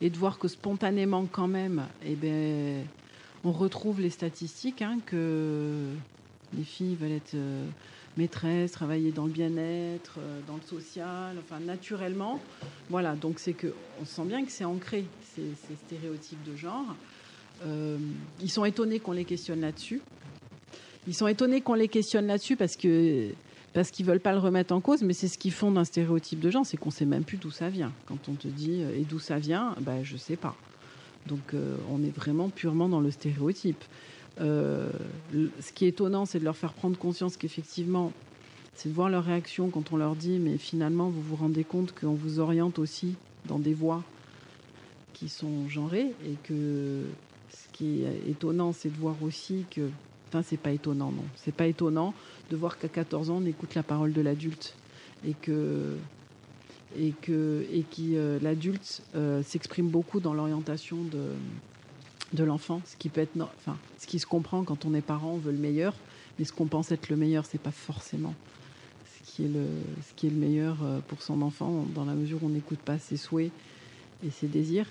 et de voir que spontanément, quand même, eh ben, on retrouve les statistiques hein, que les filles veulent être euh, maîtresse, travailler dans le bien-être, euh, dans le social, enfin naturellement. Voilà, donc c'est que on sent bien que c'est ancré ces, stéréotypes de genre. Euh, ils sont étonnés qu'on les questionne là-dessus. Ils sont étonnés qu'on les questionne là-dessus parce que parce qu'ils veulent pas le remettre en cause, mais c'est ce qu'ils font d'un stéréotype de genre, c'est qu'on sait même plus d'où ça vient. Quand on te dit euh, et d'où ça vient, ben je sais pas. Donc on est vraiment purement dans le stéréotype. Ce qui est étonnant, c'est de leur faire prendre conscience qu'effectivement, c'est de voir leur réaction quand on leur dit, mais finalement, vous vous rendez compte qu'on vous oriente aussi dans des voies qui sont genrées et que ce qui est étonnant, c'est de voir aussi que, enfin, c'est pas étonnant, non, c'est pas étonnant de voir qu'à 14 ans, on écoute la parole de l'adulte et que et que et qui euh, l'adulte euh, s'exprime beaucoup dans l'orientation de de l'enfant, ce qui peut être, enfin, ce qui se comprend quand on est parent, on veut le meilleur, mais ce qu'on pense être le meilleur, c'est pas forcément ce qui est le meilleur euh, pour son enfant, dans la mesure où on n'écoute pas ses souhaits et ses désirs.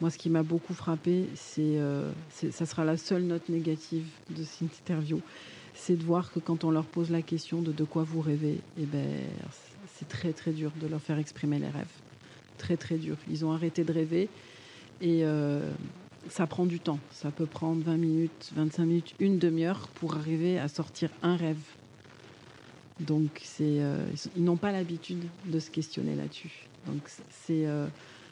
Moi, ce qui m'a beaucoup frappé, c'est, euh, ça sera la seule note négative de cette interview, c'est de voir que quand on leur pose la question de de quoi vous rêvez, eh ben, c'est très très dur de leur faire exprimer les rêves. Très très dur. Ils ont arrêté de rêver et euh, ça prend du temps. Ça peut prendre 20 minutes, 25 minutes, une demi-heure pour arriver à sortir un rêve donc, euh, ils n'ont pas l'habitude de se questionner là-dessus. Donc, euh,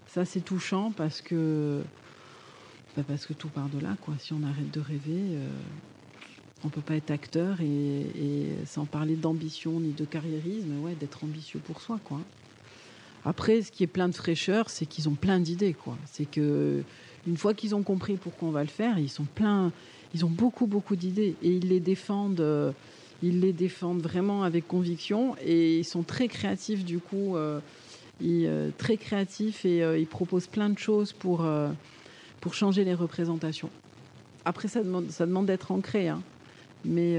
ça, c'est touchant parce que, bah, parce que tout part de là. Si on arrête de rêver, euh, on ne peut pas être acteur et, sans parler d'ambition ni de carriérisme, ouais, d'être ambitieux pour soi. Après, ce qui est plein de fraîcheur, c'est qu'ils ont plein d'idées. C'est que une fois qu'ils ont compris pourquoi on va le faire, ils sont plein, ils ont beaucoup, beaucoup d'idées et ils les défendent ils les défendent vraiment avec conviction et ils sont très créatifs du coup, euh, euh, très créatifs et euh, ils proposent plein de choses pour, pour changer les représentations. Après, ça demande, ça demande d'être ancré, hein. mais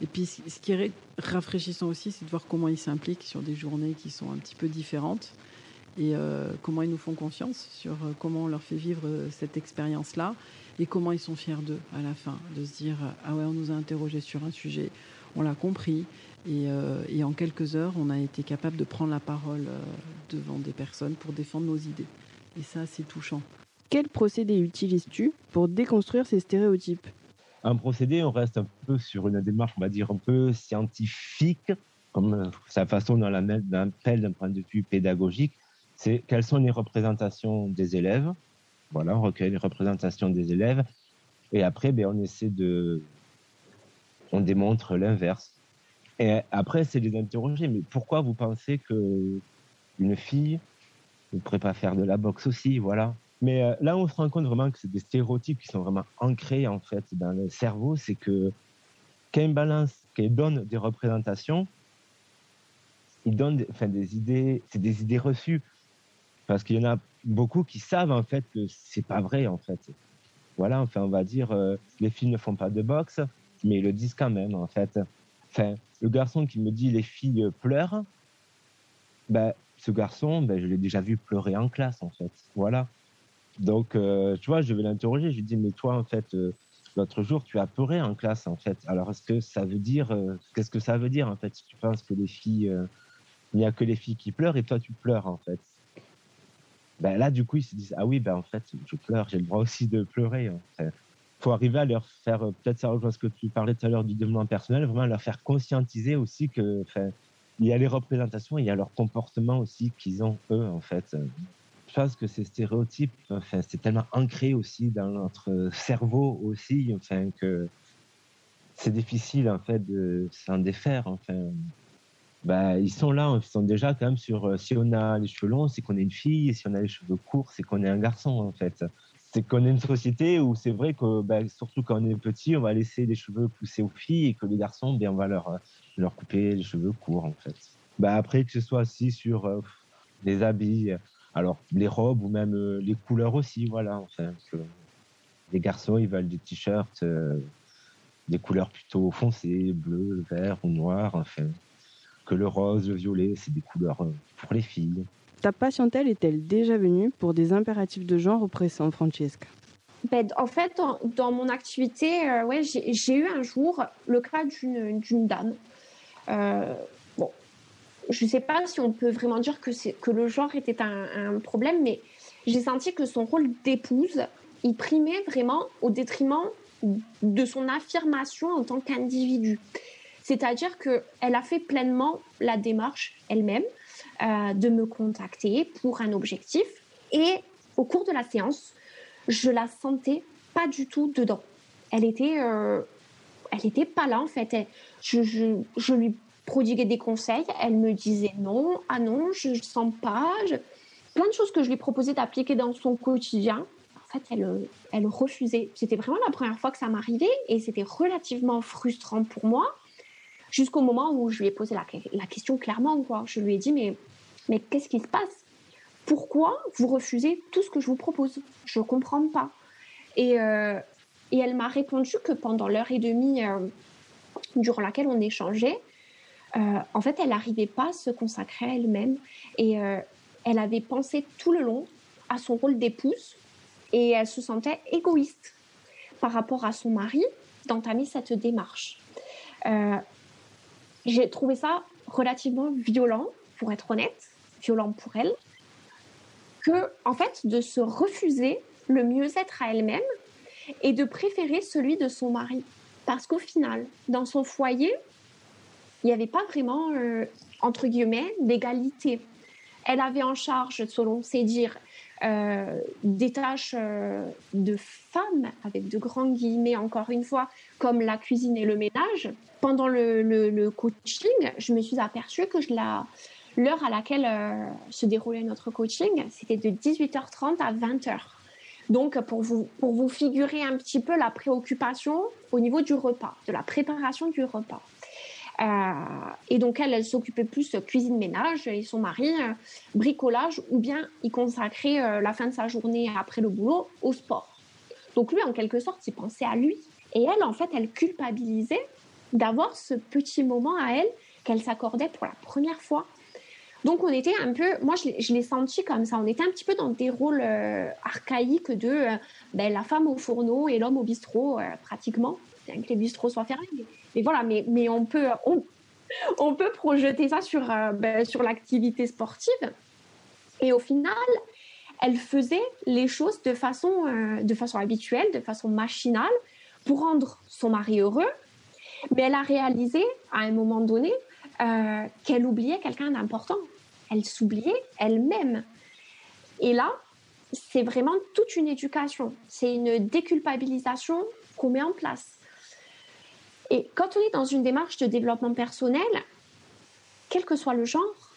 et puis ce qui est rafraîchissant aussi, c'est de voir comment ils s'impliquent sur des journées qui sont un petit peu différentes et comment ils nous font confiance sur comment on leur fait vivre cette expérience-là et comment ils sont fiers d'eux à la fin, de se dire ah ouais, on nous a interrogé sur un sujet, on l'a compris, et, euh, et, en quelques heures, on a été capable de prendre la parole euh, devant des personnes pour défendre nos idées. Et ça, c'est touchant. Quel procédé utilises-tu pour déconstruire ces stéréotypes? Un procédé, on reste un peu sur une démarche, on va dire, un peu scientifique, comme euh, sa façon dans la d'un point de vue pédagogique. C'est quelles sont les représentations des élèves, voilà, on recueille les représentations des élèves. Et après, ben, on essaie de. On démontre l'inverse. Et après, c'est les interroger. Mais pourquoi vous pensez que une fille ne pourrait pas faire de la boxe aussi? Voilà. Mais euh, là, on se rend compte vraiment que c'est des stéréotypes qui sont vraiment ancrés en fait dans le cerveau. C'est que quand balance, qu'elle donne des représentations, il donne enfin, des idées, c'est des idées reçues. Parce qu'il y en a beaucoup qui savent en fait que c'est pas vrai en fait. Voilà, enfin on va dire euh, les filles ne font pas de boxe, mais ils le disent quand même en fait. Enfin, le garçon qui me dit les filles pleurent, ben ce garçon, ben, je l'ai déjà vu pleurer en classe en fait. Voilà. Donc euh, tu vois, je vais l'interroger, je lui dis mais toi en fait euh, l'autre jour tu as pleuré en classe en fait. Alors est-ce que ça veut dire qu'est-ce que ça veut dire en fait si tu penses que les filles il n'y a que les filles qui pleurent et toi tu pleures en fait ben là, du coup, ils se disent Ah oui, ben en fait, je pleure, j'ai le droit aussi de pleurer. Il faut arriver à leur faire, euh, peut-être ça rejoint ce que tu parlais tout à l'heure du développement personnel, vraiment leur faire conscientiser aussi que il y a les représentations, il y a leur comportement aussi qu'ils ont eux, en fait. Je pense que ces stéréotypes, enfin, c'est tellement ancré aussi dans notre cerveau aussi, enfin, que c'est difficile en fait de s'en défaire. Enfin, bah, ils sont là, ils sont déjà quand même sur. Euh, si on a les cheveux longs, c'est qu'on est une fille, et si on a les cheveux courts, c'est qu'on est un garçon, en fait. C'est qu'on est une société où c'est vrai que, bah, surtout quand on est petit, on va laisser les cheveux pousser aux filles, et que les garçons, bien, on va leur, euh, leur couper les cheveux courts, en fait. Bah, après, que ce soit aussi sur euh, les habits, alors les robes ou même les couleurs aussi, voilà, enfin. les garçons, ils veulent des t-shirts, des couleurs plutôt foncées, bleu, vert ou noir, enfin que le rose, le violet, c'est des couleurs euh, pour les filles. Ta patientèle est-elle déjà venue pour des impératifs de genre oppressants, Francesca? Ben, en fait, dans, mon activité, euh, ouais, j'ai eu un jour le cas d'une dame. Euh, bon, je ne sais pas si on peut vraiment dire que, que le genre était un, un problème, mais j'ai senti que son rôle d'épouse, il primait vraiment au détriment de son affirmation en tant qu'individu. C'est-à-dire qu'elle a fait pleinement la démarche elle-même euh, de me contacter pour un objectif. Et au cours de la séance, je la sentais pas du tout dedans. Elle était, euh, elle était pas là en fait. je, je, lui prodiguais des conseils, elle me disait non, ah non, je, ne sens pas. Plein de choses que je lui proposais d'appliquer dans son quotidien. En fait, elle, elle refusait. C'était vraiment la première fois que ça m'arrivait et c'était relativement frustrant pour moi. Jusqu'au moment où je lui ai posé la, question clairement, quoi. Je lui ai dit, mais, mais qu'est-ce qui se passe? Pourquoi vous refusez tout ce que je vous propose? Je ne comprends pas. Et, euh, et elle m'a répondu que pendant l'heure et demie euh, durant laquelle on échangeait, euh, en fait, elle n'arrivait pas à se consacrer à elle-même. Et elle avait pensé tout le long à son rôle d'épouse et elle se sentait égoïste par rapport à son mari d'entamer cette démarche. J'ai trouvé ça relativement violent, pour être honnête, violent pour elle, que, en fait, de se refuser le mieux-être à elle-même et de préférer celui de son mari. Parce qu'au final, dans son foyer, il n'y avait pas vraiment, euh, entre guillemets, d'égalité. Elle avait en charge, selon ses dires, euh, des tâches euh, de femme, avec de grands guillemets encore une fois, comme la cuisine et le ménage. Pendant le, coaching, je me suis aperçue que l'heure à laquelle euh, se déroulait notre coaching, c'était de 18h30 à 20h. Donc, pour vous, pour vous figurer un petit peu la préoccupation au niveau du repas, de la préparation du repas. Euh, et donc, elle, elle s'occupait plus cuisine-ménage et son mari, euh, bricolage, ou bien il consacrait euh, la fin de sa journée après le boulot au sport. Donc, lui, en quelque sorte, il pensait à lui. Et elle, en fait, elle culpabilisait d'avoir ce petit moment à elle qu'elle s'accordait pour la première fois. Donc on était un peu, moi je l'ai senti comme ça, on était un petit peu dans des rôles archaïques de ben, la femme au fourneau et l'homme au bistrot pratiquement, bien que les bistrots soient fermés voilà, mais, mais on, peut, on, peut projeter ça sur, euh, ben, sur l'activité sportive. Et au final, elle faisait les choses de façon, euh, de façon habituelle, de façon machinale, pour rendre son mari heureux. Mais elle a réalisé à un moment donné euh, qu'elle oubliait quelqu'un d'important. Elle s'oubliait elle-même. Et là, c'est vraiment toute une éducation. C'est une déculpabilisation qu'on met en place. Et quand on est dans une démarche de développement personnel, quel que soit le genre,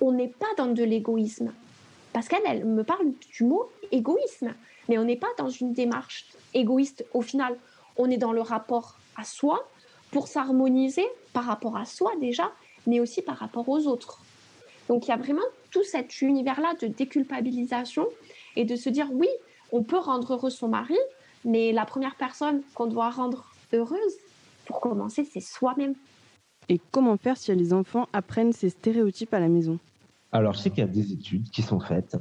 on n'est pas dans de l'égoïsme. Qu'elle, elle me parle du mot égoïsme. Mais on n'est pas dans une démarche égoïste. Au final, on est dans le rapport à soi pour s'harmoniser par rapport à soi déjà, mais aussi par rapport aux autres. Donc il y a vraiment tout cet univers-là de déculpabilisation et de se dire oui, on peut rendre heureux son mari, mais la première personne qu'on doit rendre heureuse, pour commencer, c'est soi-même. Et comment faire si les enfants apprennent ces stéréotypes à la maison? Alors, je sais qu'il y a des études qui sont faites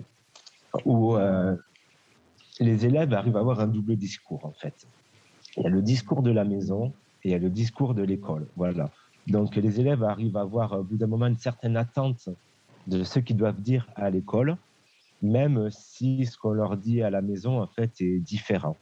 où euh, les élèves arrivent à avoir un double discours, en fait. Il y a le discours de la maison et il y a le discours de l'école. Voilà. Donc, les élèves arrivent à avoir, au bout d'un moment, une certaine attente de ce qu'ils doivent dire à l'école, même si ce qu'on leur dit à la maison, en fait, est différent.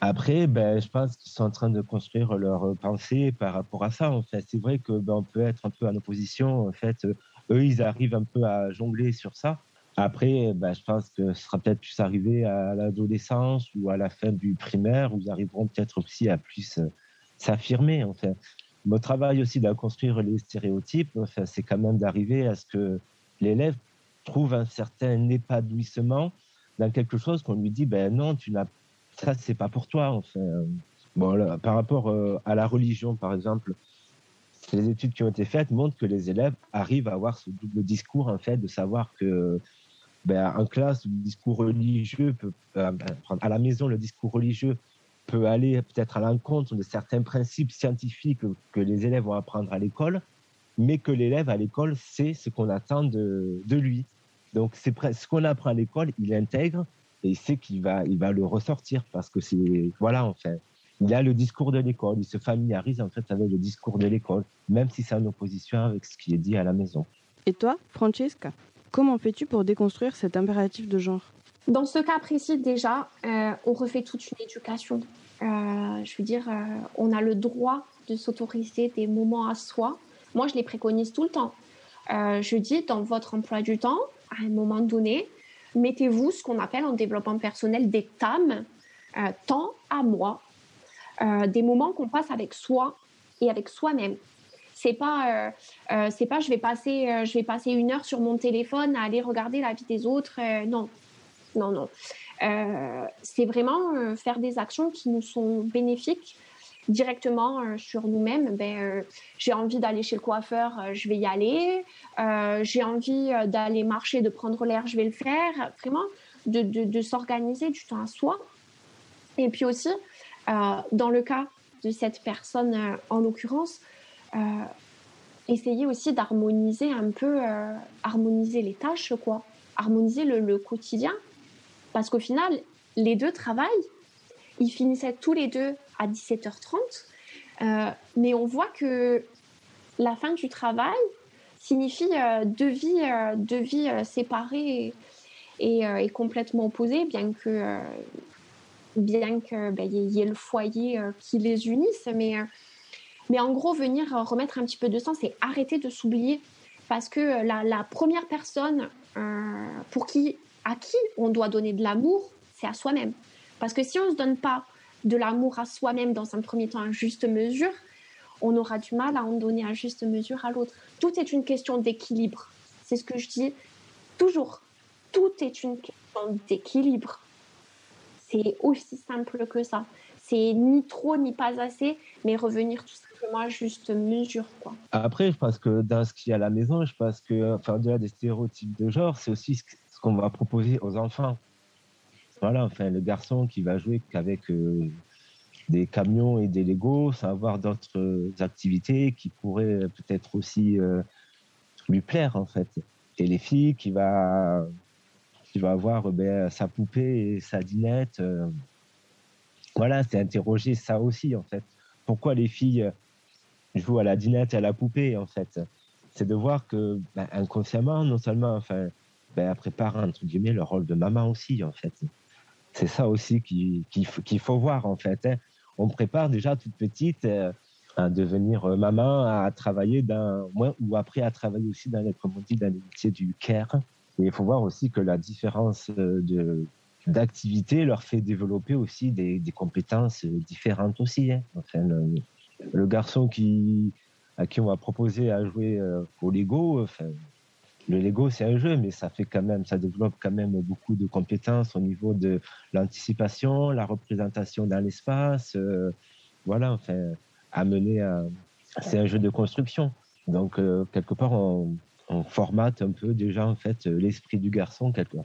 Après, ben, je pense qu'ils sont en train de construire leur pensée par rapport à ça. En c'est vrai que ben, on peut être un peu en opposition. En fait, eux, ils arrivent un peu à jongler sur ça. Après, ben, je pense que ce sera peut-être plus arrivé à l'adolescence ou à la fin du primaire, où ils arriveront peut-être aussi à plus euh, s'affirmer. En mon travail aussi de construire les stéréotypes, enfin, c'est quand même d'arriver à ce que l'élève trouve un certain épanouissement dans quelque chose qu'on lui dit, ben non, tu n'as ça, c'est pas pour toi. Enfin, bon, par rapport euh, à la religion, par exemple, les études qui ont été faites montrent que les élèves arrivent à avoir ce double discours, en fait, de savoir que ben, en classe, le discours religieux peut, euh, à la maison, le discours religieux peut aller peut-être à l'encontre de certains principes scientifiques que les élèves vont apprendre à l'école, mais que l'élève à l'école sait ce qu'on attend de, de lui. Donc, c'est ce qu'on apprend à l'école, il intègre, et il sait qu'il va, il va le ressortir parce que c'est, voilà, en fait. Il a le discours de l'école, il se familiarise en fait avec le discours de l'école, même si c'est en opposition avec ce qui est dit à la maison. Et toi, Francesca, comment fais-tu pour déconstruire cet impératif de genre? Dans ce cas précis, déjà, euh, on refait toute une éducation. Euh, je veux dire, euh, on a le droit de s'autoriser des moments à soi. Moi, je les préconise tout le temps. je dis, dans votre emploi du temps, à un moment donné, mettez-vous ce qu'on appelle en développement personnel des TAM, euh, temps à moi, euh, des moments qu'on passe avec soi et avec soi-même. C'est pas, c'est pas, je vais passer, je vais passer une heure sur mon téléphone à aller regarder la vie des autres. non, non, non. c'est vraiment faire des actions qui nous sont bénéfiques directement euh, sur nous-mêmes, ben, euh, j'ai envie d'aller chez le coiffeur, euh, je vais y aller. j'ai envie d'aller marcher, de prendre l'air, je vais le faire. Vraiment, de, de, s'organiser du temps à soi. Et puis aussi, dans le cas de cette personne, en l'occurrence, essayer aussi d'harmoniser un peu, harmoniser les tâches, quoi. Harmoniser le, le quotidien. Parce qu'au final, les deux travaillent. Ils finissaient tous les deux à 17h30. Euh, mais on voit que la fin du travail signifie euh, deux vies, euh, deux vies séparées et, complètement opposées, bien que bien que ben, y, ait le foyer qui les unisse. Mais, mais en gros, venir remettre un petit peu de sens et arrêter de s'oublier. Parce que la, la première personne pour qui, à qui on doit donner de l'amour, c'est à soi-même. Parce que si on ne se donne pas de l'amour à soi-même dans un premier temps à juste mesure, on aura du mal à en donner à juste mesure à l'autre. Tout est une question d'équilibre. C'est ce que je dis toujours. Tout est une question d'équilibre. C'est aussi simple que ça. C'est ni trop ni pas assez, mais revenir tout simplement à juste mesure. Quoi. Après, je pense que dans ce qu'il y a à la maison, je pense que, enfin, au-delà des stéréotypes de genre, c'est aussi ce qu'on va proposer aux enfants. Voilà, enfin, le garçon qui va jouer qu'avec euh, des camions et des Legos, sans avoir d'autres activités qui pourraient peut-être aussi euh, lui plaire, en fait. Et les filles qui va, qui va avoir ben, sa poupée et sa dinette. Euh, voilà, c'est interroger ça aussi, en fait. Pourquoi les filles jouent à la dinette et à la poupée, en fait? C'est de voir que, ben, inconsciemment, non seulement, enfin, ben, elles préparent, entre guillemets, le rôle de maman aussi, en fait. C'est ça aussi qu'il faut voir en fait. Hein. On prépare déjà toute petite euh, à devenir euh, maman, à travailler dans, ou après à travailler aussi dans les, comme dans les métiers du care. Et il faut voir aussi que la différence euh, de, d'activité leur fait développer aussi des, compétences différentes aussi. Hein. Enfin, le, garçon qui, à qui on va proposer à jouer au Lego, enfin, le Lego, c'est un jeu, mais ça fait quand même, ça développe quand même beaucoup de compétences au niveau de l'anticipation, la représentation dans l'espace. Euh, voilà, enfin, amener à. C'est un jeu de construction. Donc, euh, quelque part, on, formate un peu déjà, en fait, l'esprit du garçon, quelque,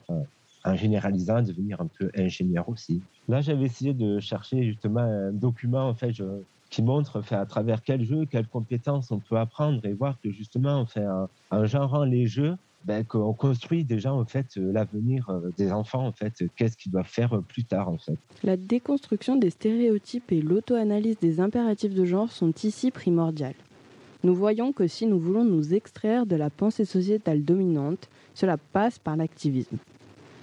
en généralisant, devenir un peu ingénieur aussi. Là, j'avais essayé de chercher justement un document, en fait, je, qui montre à travers quel jeu, quelles compétences on peut apprendre et voir que justement, en, fait, en, genrant les jeux, ben, qu'on construit déjà en fait l'avenir euh, des enfants en fait qu'est-ce qu'ils doivent faire euh, plus tard en fait. La déconstruction des stéréotypes et l'auto-analyse des impératifs de genre sont ici primordiales. Nous voyons que si nous voulons nous extraire de la pensée sociétale dominante, cela passe par l'activisme.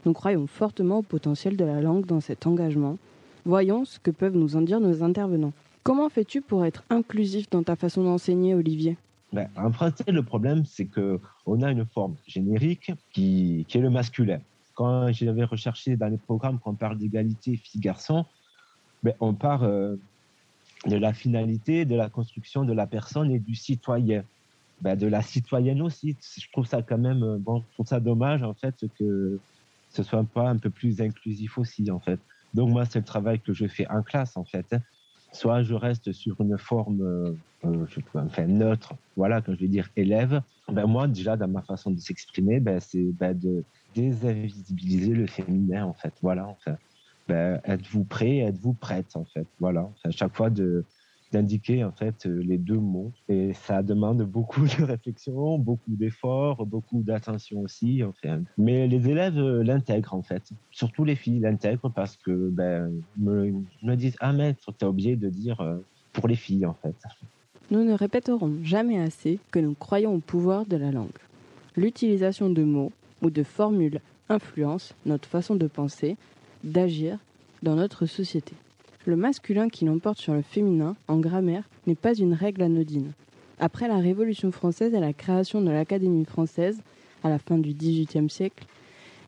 Nous croyons fortement au potentiel de la langue dans cet engagement. Voyons ce que peuvent nous en dire nos intervenants. Comment fais-tu pour être inclusif dans ta façon d'enseigner, Olivier? Ben, En français, le problème, c'est qu'on a une forme générique qui, est le masculin. Quand j'avais recherché dans les programmes qu'on parle d'égalité filles-garçons, ben, on parle euh, de la finalité, de la construction de la personne et du citoyen. Ben, de la citoyenne aussi. Je trouve ça quand même, euh, bon, je trouve ça dommage en fait que ce soit pas un peu plus inclusif aussi en fait. Donc moi, c'est le travail que je fais en classe en fait. Soit je reste sur une forme euh, euh, je enfin, neutre, voilà, quand je vais dire élève, ben moi, déjà, dans ma façon de s'exprimer, ben, c'est ben, de désinvisibiliser le féminin, en fait. Voilà, enfin, ben, êtes-vous prêt, êtes-vous prête, en fait? Voilà, à chaque fois de d'indiquer en fait euh, les deux mots et ça demande beaucoup de réflexion, beaucoup d'efforts, beaucoup d'attention aussi enfin. Mais les élèves euh, l'intègrent en fait, surtout les filles l'intègrent parce que ben me, me disent ah maître t'as oublié de dire euh, pour les filles en fait. Nous ne répéterons jamais assez que nous croyons au pouvoir de la langue. L'utilisation de mots ou de formules influence notre façon de penser, d'agir dans notre société. Le masculin qui l'emporte sur le féminin en grammaire n'est pas une règle anodine. Après la Révolution française et la création de l'Académie française, à la fin du XVIIIe siècle,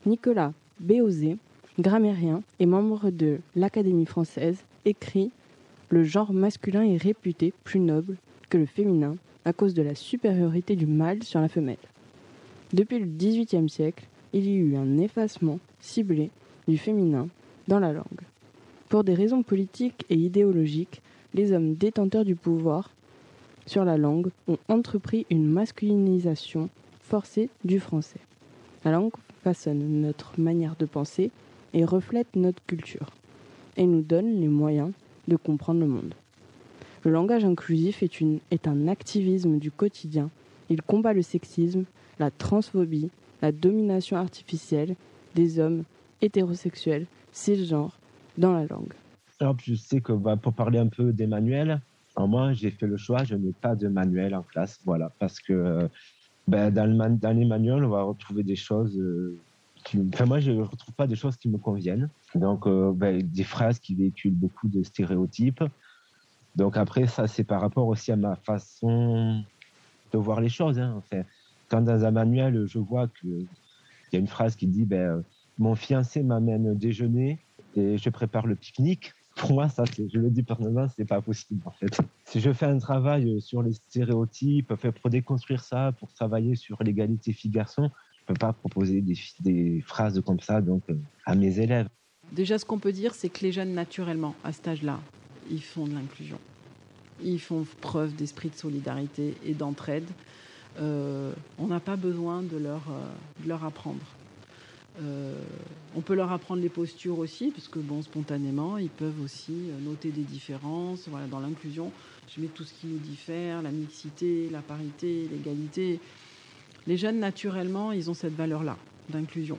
Nicolas Béozé, grammairien et membre de l'Académie française, écrit Le genre masculin est réputé plus noble que le féminin à cause de la supériorité du mâle sur la femelle. Depuis le XVIIIe siècle, il y eut un effacement ciblé du féminin dans la langue. Pour des raisons politiques et idéologiques, les hommes détenteurs du pouvoir sur la langue ont entrepris une masculinisation forcée du français. La langue façonne notre manière de penser et reflète notre culture, et nous donne les moyens de comprendre le monde. Le langage inclusif est, un activisme du quotidien. Il combat le sexisme, la transphobie, la domination artificielle des hommes hétérosexuels, cisgenres, dans la langue. Alors, je sais que bah, pour parler un peu des manuels, moi, j'ai fait le choix, je n'ai pas de manuel en classe, voilà, parce que ben, dans, le les manuels, on va retrouver des choses euh, qui, moi, je ne retrouve pas des choses qui me conviennent. Donc, euh, ben, des phrases qui véhiculent beaucoup de stéréotypes. Donc, après, ça, c'est par rapport aussi à ma façon de voir les choses. Hein. Quand dans un manuel, je vois qu'il y a une phrase qui dit ben, Mon fiancé m'amène déjeuner et je prépare le pique-nique pour moi, ça, je le dis personnellement, c'est pas possible en fait. Si je fais un travail sur les stéréotypes, pour déconstruire ça, pour travailler sur l'égalité filles-garçons, je peux pas proposer des, phrases comme ça donc euh, à mes élèves. Déjà, ce qu'on peut dire, c'est que les jeunes, naturellement, à cet âge-là, ils font de l'inclusion. Ils font preuve d'esprit de solidarité et d'entraide. Euh, on n'a pas besoin euh, de leur apprendre. Euh, on peut leur apprendre les postures aussi, parce que bon, spontanément, ils peuvent aussi euh, noter des différences. Voilà, dans l'inclusion, je mets tout ce qui nous diffère, la mixité, la parité, l'égalité. Les jeunes, naturellement, ils ont cette valeur-là d'inclusion.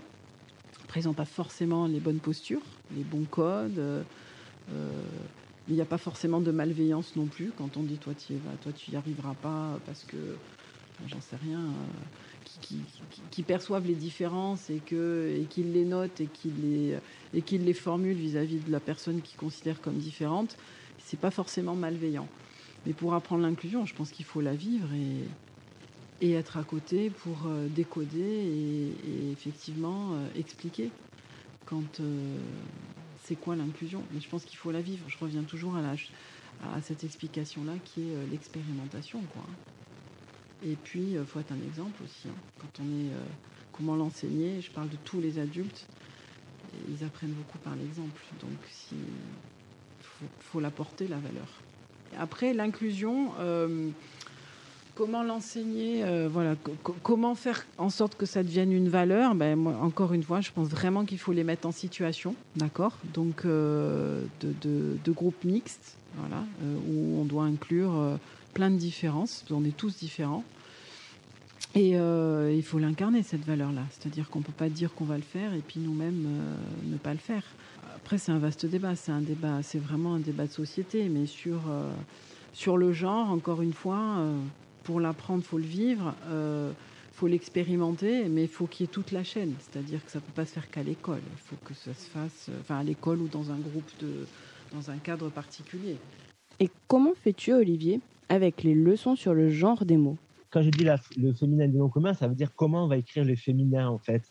Ils n'ont pas forcément les bonnes postures, les bons codes. Euh, il n'y a pas forcément de malveillance non plus quand on dit toi tu y toi tu y arriveras pas parce que j'en sais rien qui, perçoivent les différences et qu'ils les notent et qu'ils les les formulent vis-à-vis de la personne qu'ils considèrent comme différente, c'est pas forcément malveillant. Mais pour apprendre l'inclusion, je pense qu'il faut la vivre et, être à côté pour euh, décoder et, effectivement euh, expliquer quand euh, c'est quoi l'inclusion. Mais je pense qu'il faut la vivre. Je reviens toujours à, cette explication-là qui est l'expérimentation. Et puis, il euh, faut être un exemple aussi. Hein. Quand on est. Euh, comment l'enseigner Je parle de tous les adultes. ils apprennent beaucoup par l'exemple. Donc, il faut, l'apporter, la valeur. Après, l'inclusion. Euh, comment l'enseigner Voilà. comment faire en sorte que ça devienne une valeur? Ben, Encore une fois, je pense vraiment qu'il faut les mettre en situation. D'accord? Donc, de, de, groupes mixtes. Voilà. où on doit inclure plein de différences, on est tous différents. Et euh, il faut l'incarner, cette valeur-là. C'est-à-dire qu'on ne peut pas dire qu'on va le faire et puis nous-mêmes euh, ne pas le faire. Après, c'est un vaste débat. C'est un débat, c'est vraiment un débat de société. Mais sur, euh, sur le genre, encore une fois, pour l'apprendre, il faut le vivre, il faut l'expérimenter, mais il faut qu'il y ait toute la chaîne. C'est-à-dire que ça ne peut pas se faire qu'à l'école. Il faut que ça se fasse enfin, à l'école ou dans un groupe, de, dans un cadre particulier. Et comment fais-tu, Olivier, avec les leçons sur le genre des mots? Quand je dis le féminin des noms communs, ça veut dire comment on va écrire le féminin en fait.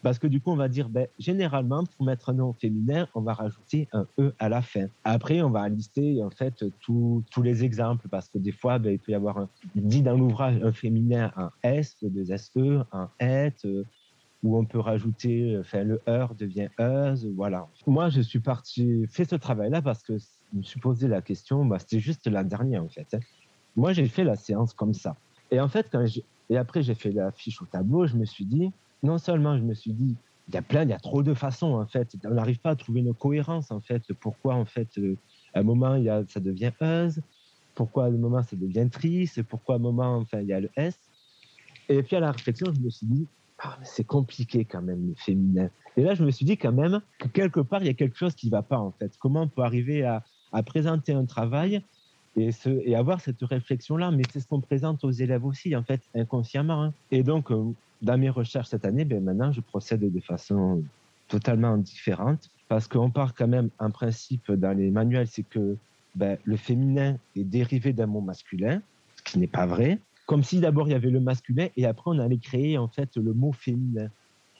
Parce que du coup, on va dire, ben, généralement, pour mettre un nom féminin, on va rajouter un E à la fin. Après, on va lister en fait tous les exemples, parce que des fois, ben, il peut y avoir un, dit dans l'ouvrage un féminin, un S, deux SE, un ET, euh, où on peut rajouter, enfin, le heure devient euse, voilà. Moi, je suis parti, fait ce travail-là parce que me suis posé la question, bah, c'était juste la dernière en fait. Hein. Moi, j'ai fait la séance comme ça. Et en fait, quand et après j'ai fait la fiche au tableau, je me suis dit, non seulement je me suis dit, il y a plein, il y a trop de façons en fait. On n'arrive pas à trouver une cohérence en fait. Pourquoi en fait, euh, à un moment y a, ça devient euse, pourquoi à un moment ça devient triste, pourquoi à un moment enfin il y a le S. Et puis à la réflexion, je me suis dit, ah, c'est compliqué quand même le féminin. Et là, je me suis dit quand même que quelque part il y a quelque chose qui ne va pas en fait. Comment on peut arriver à à présenter un travail et, avoir cette réflexion-là. Mais c'est ce qu'on présente aux élèves aussi, en fait, inconsciemment. Hein. Et donc, euh, dans mes recherches cette année, ben, maintenant, je procède de façon totalement différente parce qu'on part quand même un principe dans les manuels, c'est que ben, le féminin est dérivé d'un mot masculin, ce qui n'est pas vrai. Comme si d'abord il y avait le masculin et après on allait créer en fait le mot féminin.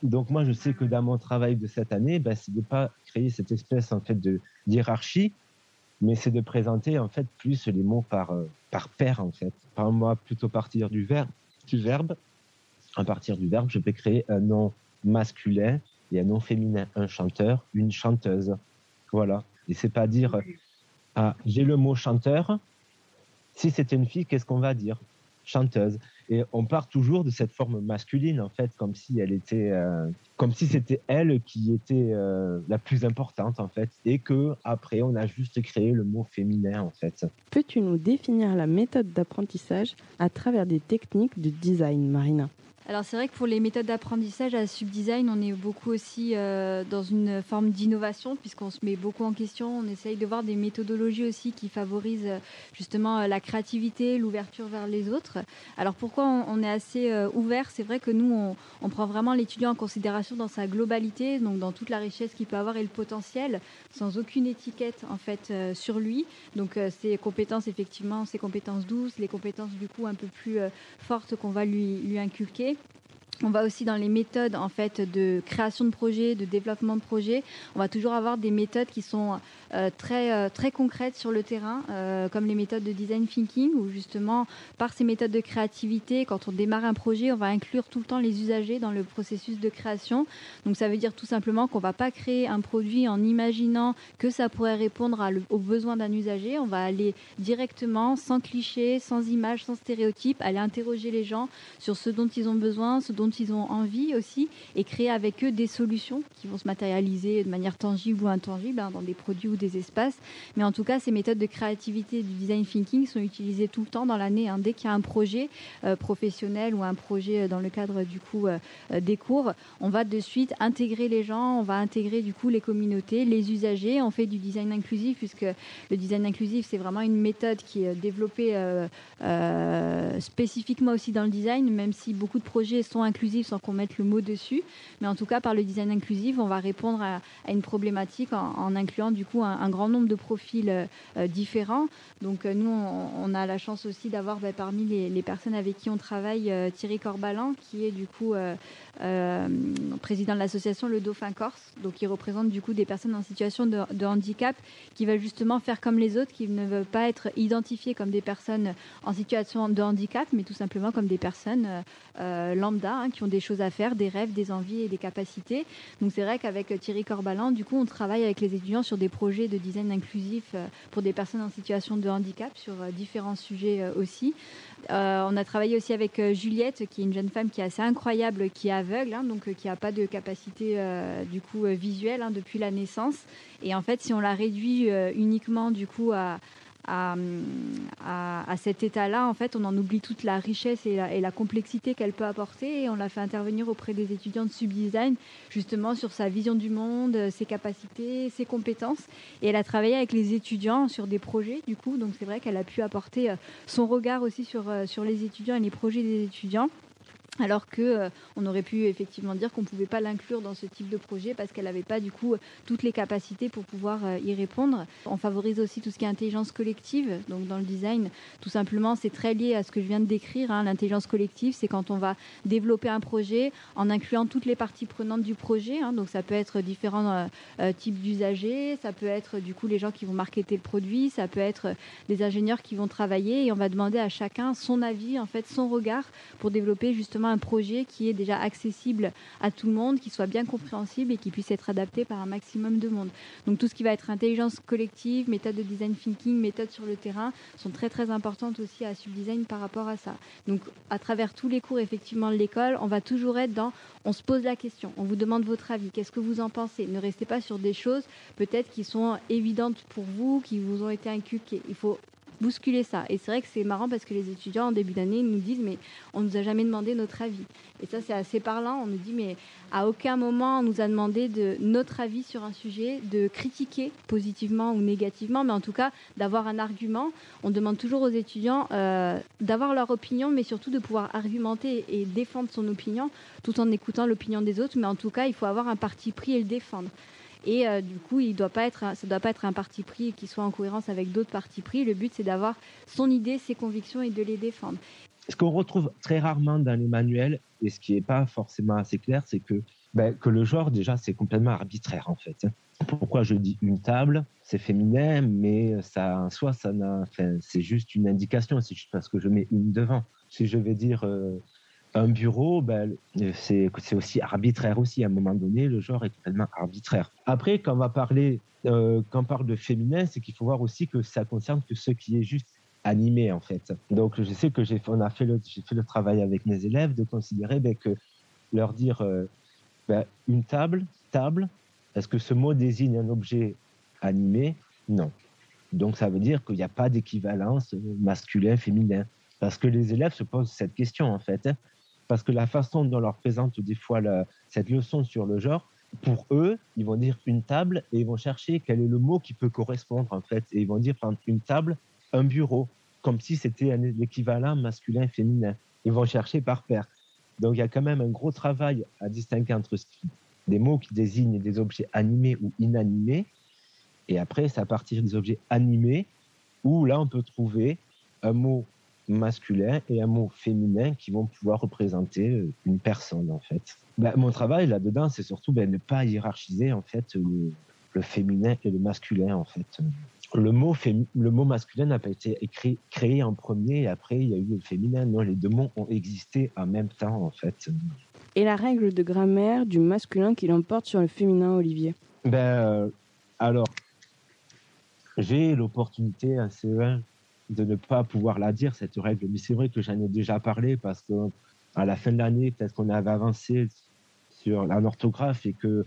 Donc moi, je sais que dans mon travail de cette année, ben, c'est de pas créer cette espèce en fait de hiérarchie, mais c'est de présenter en fait plus les mots par euh, par paire en fait. Par moi, plutôt partir du verbe, du verbe. À partir du verbe, je peux créer un nom masculin et un nom féminin, un chanteur, une chanteuse. Voilà. Et c'est pas dire ah j'ai le mot chanteur. Si c'était une fille, qu'est-ce qu'on va dire? Chanteuse. Et on part toujours de cette forme masculine, en fait, comme si elle était, euh, comme si c'était elle qui était euh, la plus importante, en fait, et que après on a juste créé le mot féminin, en fait. Peux-tu nous définir la méthode d'apprentissage à travers des techniques de design, Marina? Alors c'est vrai que pour les méthodes d'apprentissage à Subdesign, on est beaucoup aussi euh, dans une forme d'innovation puisqu'on se met beaucoup en question. On essaye de voir des méthodologies aussi qui favorisent euh, justement euh, la créativité, l'ouverture vers les autres. Alors pourquoi on, est assez ouvert? C'est vrai que nous, on, prend vraiment l'étudiant en considération dans sa globalité, donc dans toute la richesse qu'il peut avoir et le potentiel, sans aucune étiquette en fait sur lui. Donc ses compétences effectivement, ses compétences douces, les compétences du coup un peu plus fortes qu'on va lui inculquer. On va aussi dans les méthodes en fait de création de projets, de développement de projets. On va toujours avoir des méthodes qui sont euh, très, euh, très concrètes sur le terrain, euh, comme les méthodes de design thinking, où justement, par ces méthodes de créativité, quand on démarre un projet, on va inclure tout le temps les usagers dans le processus de création. Donc ça veut dire tout simplement qu'on ne va pas créer un produit en imaginant que ça pourrait répondre aux besoins d'un usager. On va aller directement, sans clichés, sans images, sans stéréotypes, aller interroger les gens sur ce dont ils ont besoin, ce dont ils ont envie aussi, et créer avec eux des solutions qui vont se matérialiser de manière tangible ou intangible hein, dans des produits ou des espaces. Mais en tout cas, ces méthodes de créativité du design thinking sont utilisées tout le temps dans l'année. Hein. Dès qu'il y a un projet euh, professionnel ou un projet euh, dans le cadre du coup euh, des cours, on va de suite intégrer les gens, on va intégrer du coup les communautés, les usagers. On fait du design inclusif puisque le design inclusif c'est vraiment une méthode qui est développée spécifiquement aussi dans le design, même si beaucoup de projets sont inclusifs sans qu'on mette le mot dessus. Mais en tout cas, par le design inclusif, on va répondre à, une problématique en, incluant du coup un, grand nombre de profils euh, euh, différents. Donc euh, nous, on, a la chance aussi d'avoir bah, parmi les, personnes avec qui on travaille Thierry Corbalan, qui est du coup président de l'association Le Dauphin Corse, donc il représente du coup des personnes en situation de, handicap, qui veulent justement faire comme les autres, qui ne veulent pas être identifiées comme des personnes en situation de handicap, mais tout simplement comme des personnes lambda, qui ont des choses à faire, des rêves, des envies et des capacités. Donc c'est vrai qu'avec Thierry Corbalan, du coup, on travaille avec les étudiants sur des projets de design inclusif euh, pour des personnes en situation de handicap sur euh, différents sujets euh, aussi. on a travaillé aussi avec Juliette, qui est une jeune femme qui est assez incroyable, qui est aveugle, hein, donc qui n'a pas de capacité du coup visuelle hein, depuis la naissance. Et en fait, si on la réduit uniquement du coup à, à, cet état-là, en fait, on en oublie toute la richesse et la, complexité qu'elle peut apporter. Et on l'a fait intervenir auprès des étudiants de Subdesign, justement sur sa vision du monde, ses capacités, ses compétences. Et elle a travaillé avec les étudiants sur des projets, du coup. Donc c'est vrai qu'elle a pu apporter euh, son regard aussi euh, sur les étudiants et les projets des étudiants alors que euh, on aurait pu effectivement dire qu'on ne pouvait pas l'inclure dans ce type de projet parce qu'elle n'avait pas du coup toutes les capacités pour pouvoir euh, y répondre. On favorise aussi tout ce qui est intelligence collective, donc dans le design, tout simplement c'est très lié à ce que je viens de décrire. Hein. L'intelligence collective, c'est quand on va développer un projet en incluant toutes les parties prenantes du projet. Hein. Donc ça peut être différents euh, types d'usagers, ça peut être du coup les gens qui vont marketer le produit, ça peut être des ingénieurs qui vont travailler et on va demander à chacun son avis, en fait son regard pour développer justement un projet qui est déjà accessible à tout le monde, qui soit bien compréhensible et qui puisse être adapté par un maximum de monde. Donc tout ce qui va être intelligence collective, méthode de design thinking, méthode sur le terrain sont très très importantes aussi à Subdesign par rapport à ça. Donc à travers tous les cours effectivement de l'école, on va toujours être dans on se pose la question, on vous demande votre avis, qu'est-ce que vous en pensez? Ne restez pas sur des choses peut-être qui sont évidentes pour vous, qui vous ont été inculquées. Il faut bousculer ça. Et c'est vrai que c'est marrant parce que les étudiants en début d'année nous disent mais on nous a jamais demandé notre avis. Et ça c'est assez parlant. On nous dit mais à aucun moment on nous a demandé de notre avis sur un sujet, de critiquer positivement ou négativement, mais en tout cas d'avoir un argument. On demande toujours aux étudiants euh, d'avoir leur opinion, mais surtout de pouvoir argumenter et défendre son opinion tout en écoutant l'opinion des autres. Mais en tout cas il faut avoir un parti pris et le défendre. Et euh, du coup, ça ne doit pas être un parti pris qui soit en cohérence avec d'autres partis pris. Le but, c'est d'avoir son idée, ses convictions et de les défendre. Ce qu'on retrouve très rarement dans les manuels, et ce qui n'est pas forcément assez clair, c'est qu'il ben, que le genre, déjà, c'est complètement arbitraire, en fait. Pourquoi je dis une table C'est féminin, mais ça, en soi, ça c'est juste une indication. C'est juste parce que je mets une devant. Si je vais dire euh, un bureau, ben, c'est aussi arbitraire aussi. À un moment donné, le genre est complètement arbitraire. Après, quand on va parler, euh, quand on parle de féminin, c'est qu'il faut voir aussi que ça concerne que ce qui est juste animé en fait. Donc je sais que j'ai a fait le travail avec mes élèves de considérer ben, que leur dire euh, ben, une table table est-ce que ce mot désigne un objet animé? Non. Donc ça veut dire qu'il n'y a pas d'équivalence masculin féminin parce que les élèves se posent cette question en fait hein. Parce que la façon dont on leur présente des fois cette leçon sur le genre pour eux, ils vont dire une table et ils vont chercher quel est le mot qui peut correspondre en fait. Et ils vont dire une table, un bureau, comme si c'était l'équivalent masculin-féminin. Ils vont chercher par paire. Donc il y a quand même un gros travail à distinguer entre des mots qui désignent des objets animés ou inanimés. Et après, c'est à partir des objets animés où là, on peut trouver un mot masculin et un mot féminin qui vont pouvoir représenter euh, une personne, en fait. Ben, mon travail là-dedans, c'est surtout ben, ne pas hiérarchiser, en fait, le, le féminin et le masculin, en fait le mot, le mot masculin n'a pas été écrit, créé en premier et après il y a eu le féminin. Non, les deux mots ont existé en même temps en fait. Et la règle de grammaire du masculin qui l'emporte sur le féminin, Olivier? Ben euh, alors, j'ai l'opportunité à CE1 de ne pas pouvoir la dire cette règle, mais c'est vrai que j'en ai déjà parlé parce que à la fin de l'année, peut-être qu'on avait avancé sur l'orthographe et que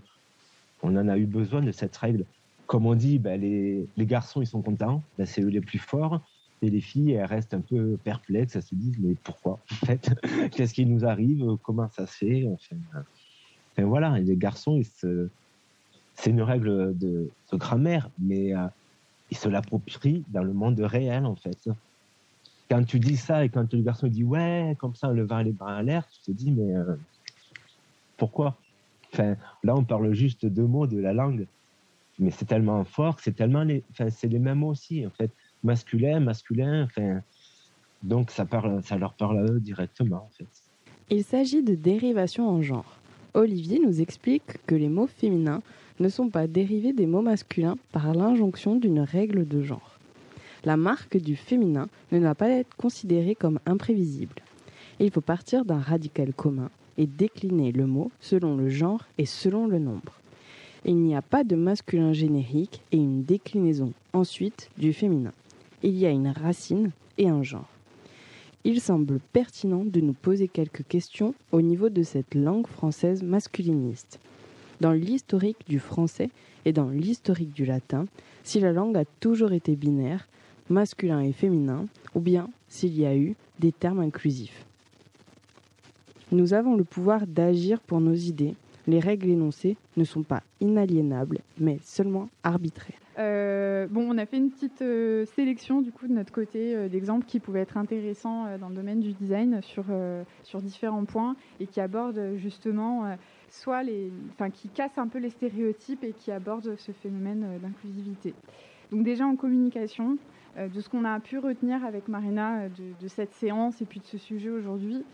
on en a eu besoin de cette règle. Comme on dit, ben, les, garçons, ils sont contents, ben, c'est eux les plus forts. Et les filles, elles restent un peu perplexes, elles se disent, mais pourquoi En fait, qu'est-ce qui nous arrive? Comment ça se fait? Enfin, voilà, les garçons, c'est une règle de, grammaire, mais ils se l'approprient dans le monde réel, en fait. Quand tu dis ça et quand le garçon dit ouais, comme ça, en levant les bras à l'air, tu te dis, mais euh, pourquoi? Enfin, là, on parle juste deux mots de la langue mais c'est tellement fort, c'est tellement les, enfin, c'est les mêmes mots aussi, en fait, masculin, masculin, enfin, donc ça parle, ça leur parle à eux directement, en fait. Il s'agit de dérivation en genre. Olivier nous explique que les mots féminins ne sont pas dérivés des mots masculins par l'injonction d'une règle de genre. La marque du féminin ne doit pas être considérée comme imprévisible. Il faut partir d'un radical commun et décliner le mot selon le genre et selon le nombre il n'y a pas de masculin générique et une déclinaison ensuite du féminin. Il y a une racine et un genre. Il semble pertinent de nous poser quelques questions au niveau de cette langue française masculiniste. Dans l'historique du français et dans l'historique du latin, si la langue a toujours été binaire, masculin et féminin, ou bien s'il y a eu des termes inclusifs. Nous avons le pouvoir d'agir pour nos idées les règles énoncées ne sont pas inaliénables, mais seulement arbitraires. Euh, bon, on a fait une petite euh, sélection du coup de notre côté euh, d'exemples qui pouvaient être intéressants dans le domaine du design sur, sur différents points et qui abordent justement soit les, enfin qui cassent un peu les stéréotypes et qui abordent ce phénomène d'inclusivité. Donc déjà en communication, de ce qu'on a pu retenir avec Marina de, cette séance et puis de ce sujet aujourd'hui,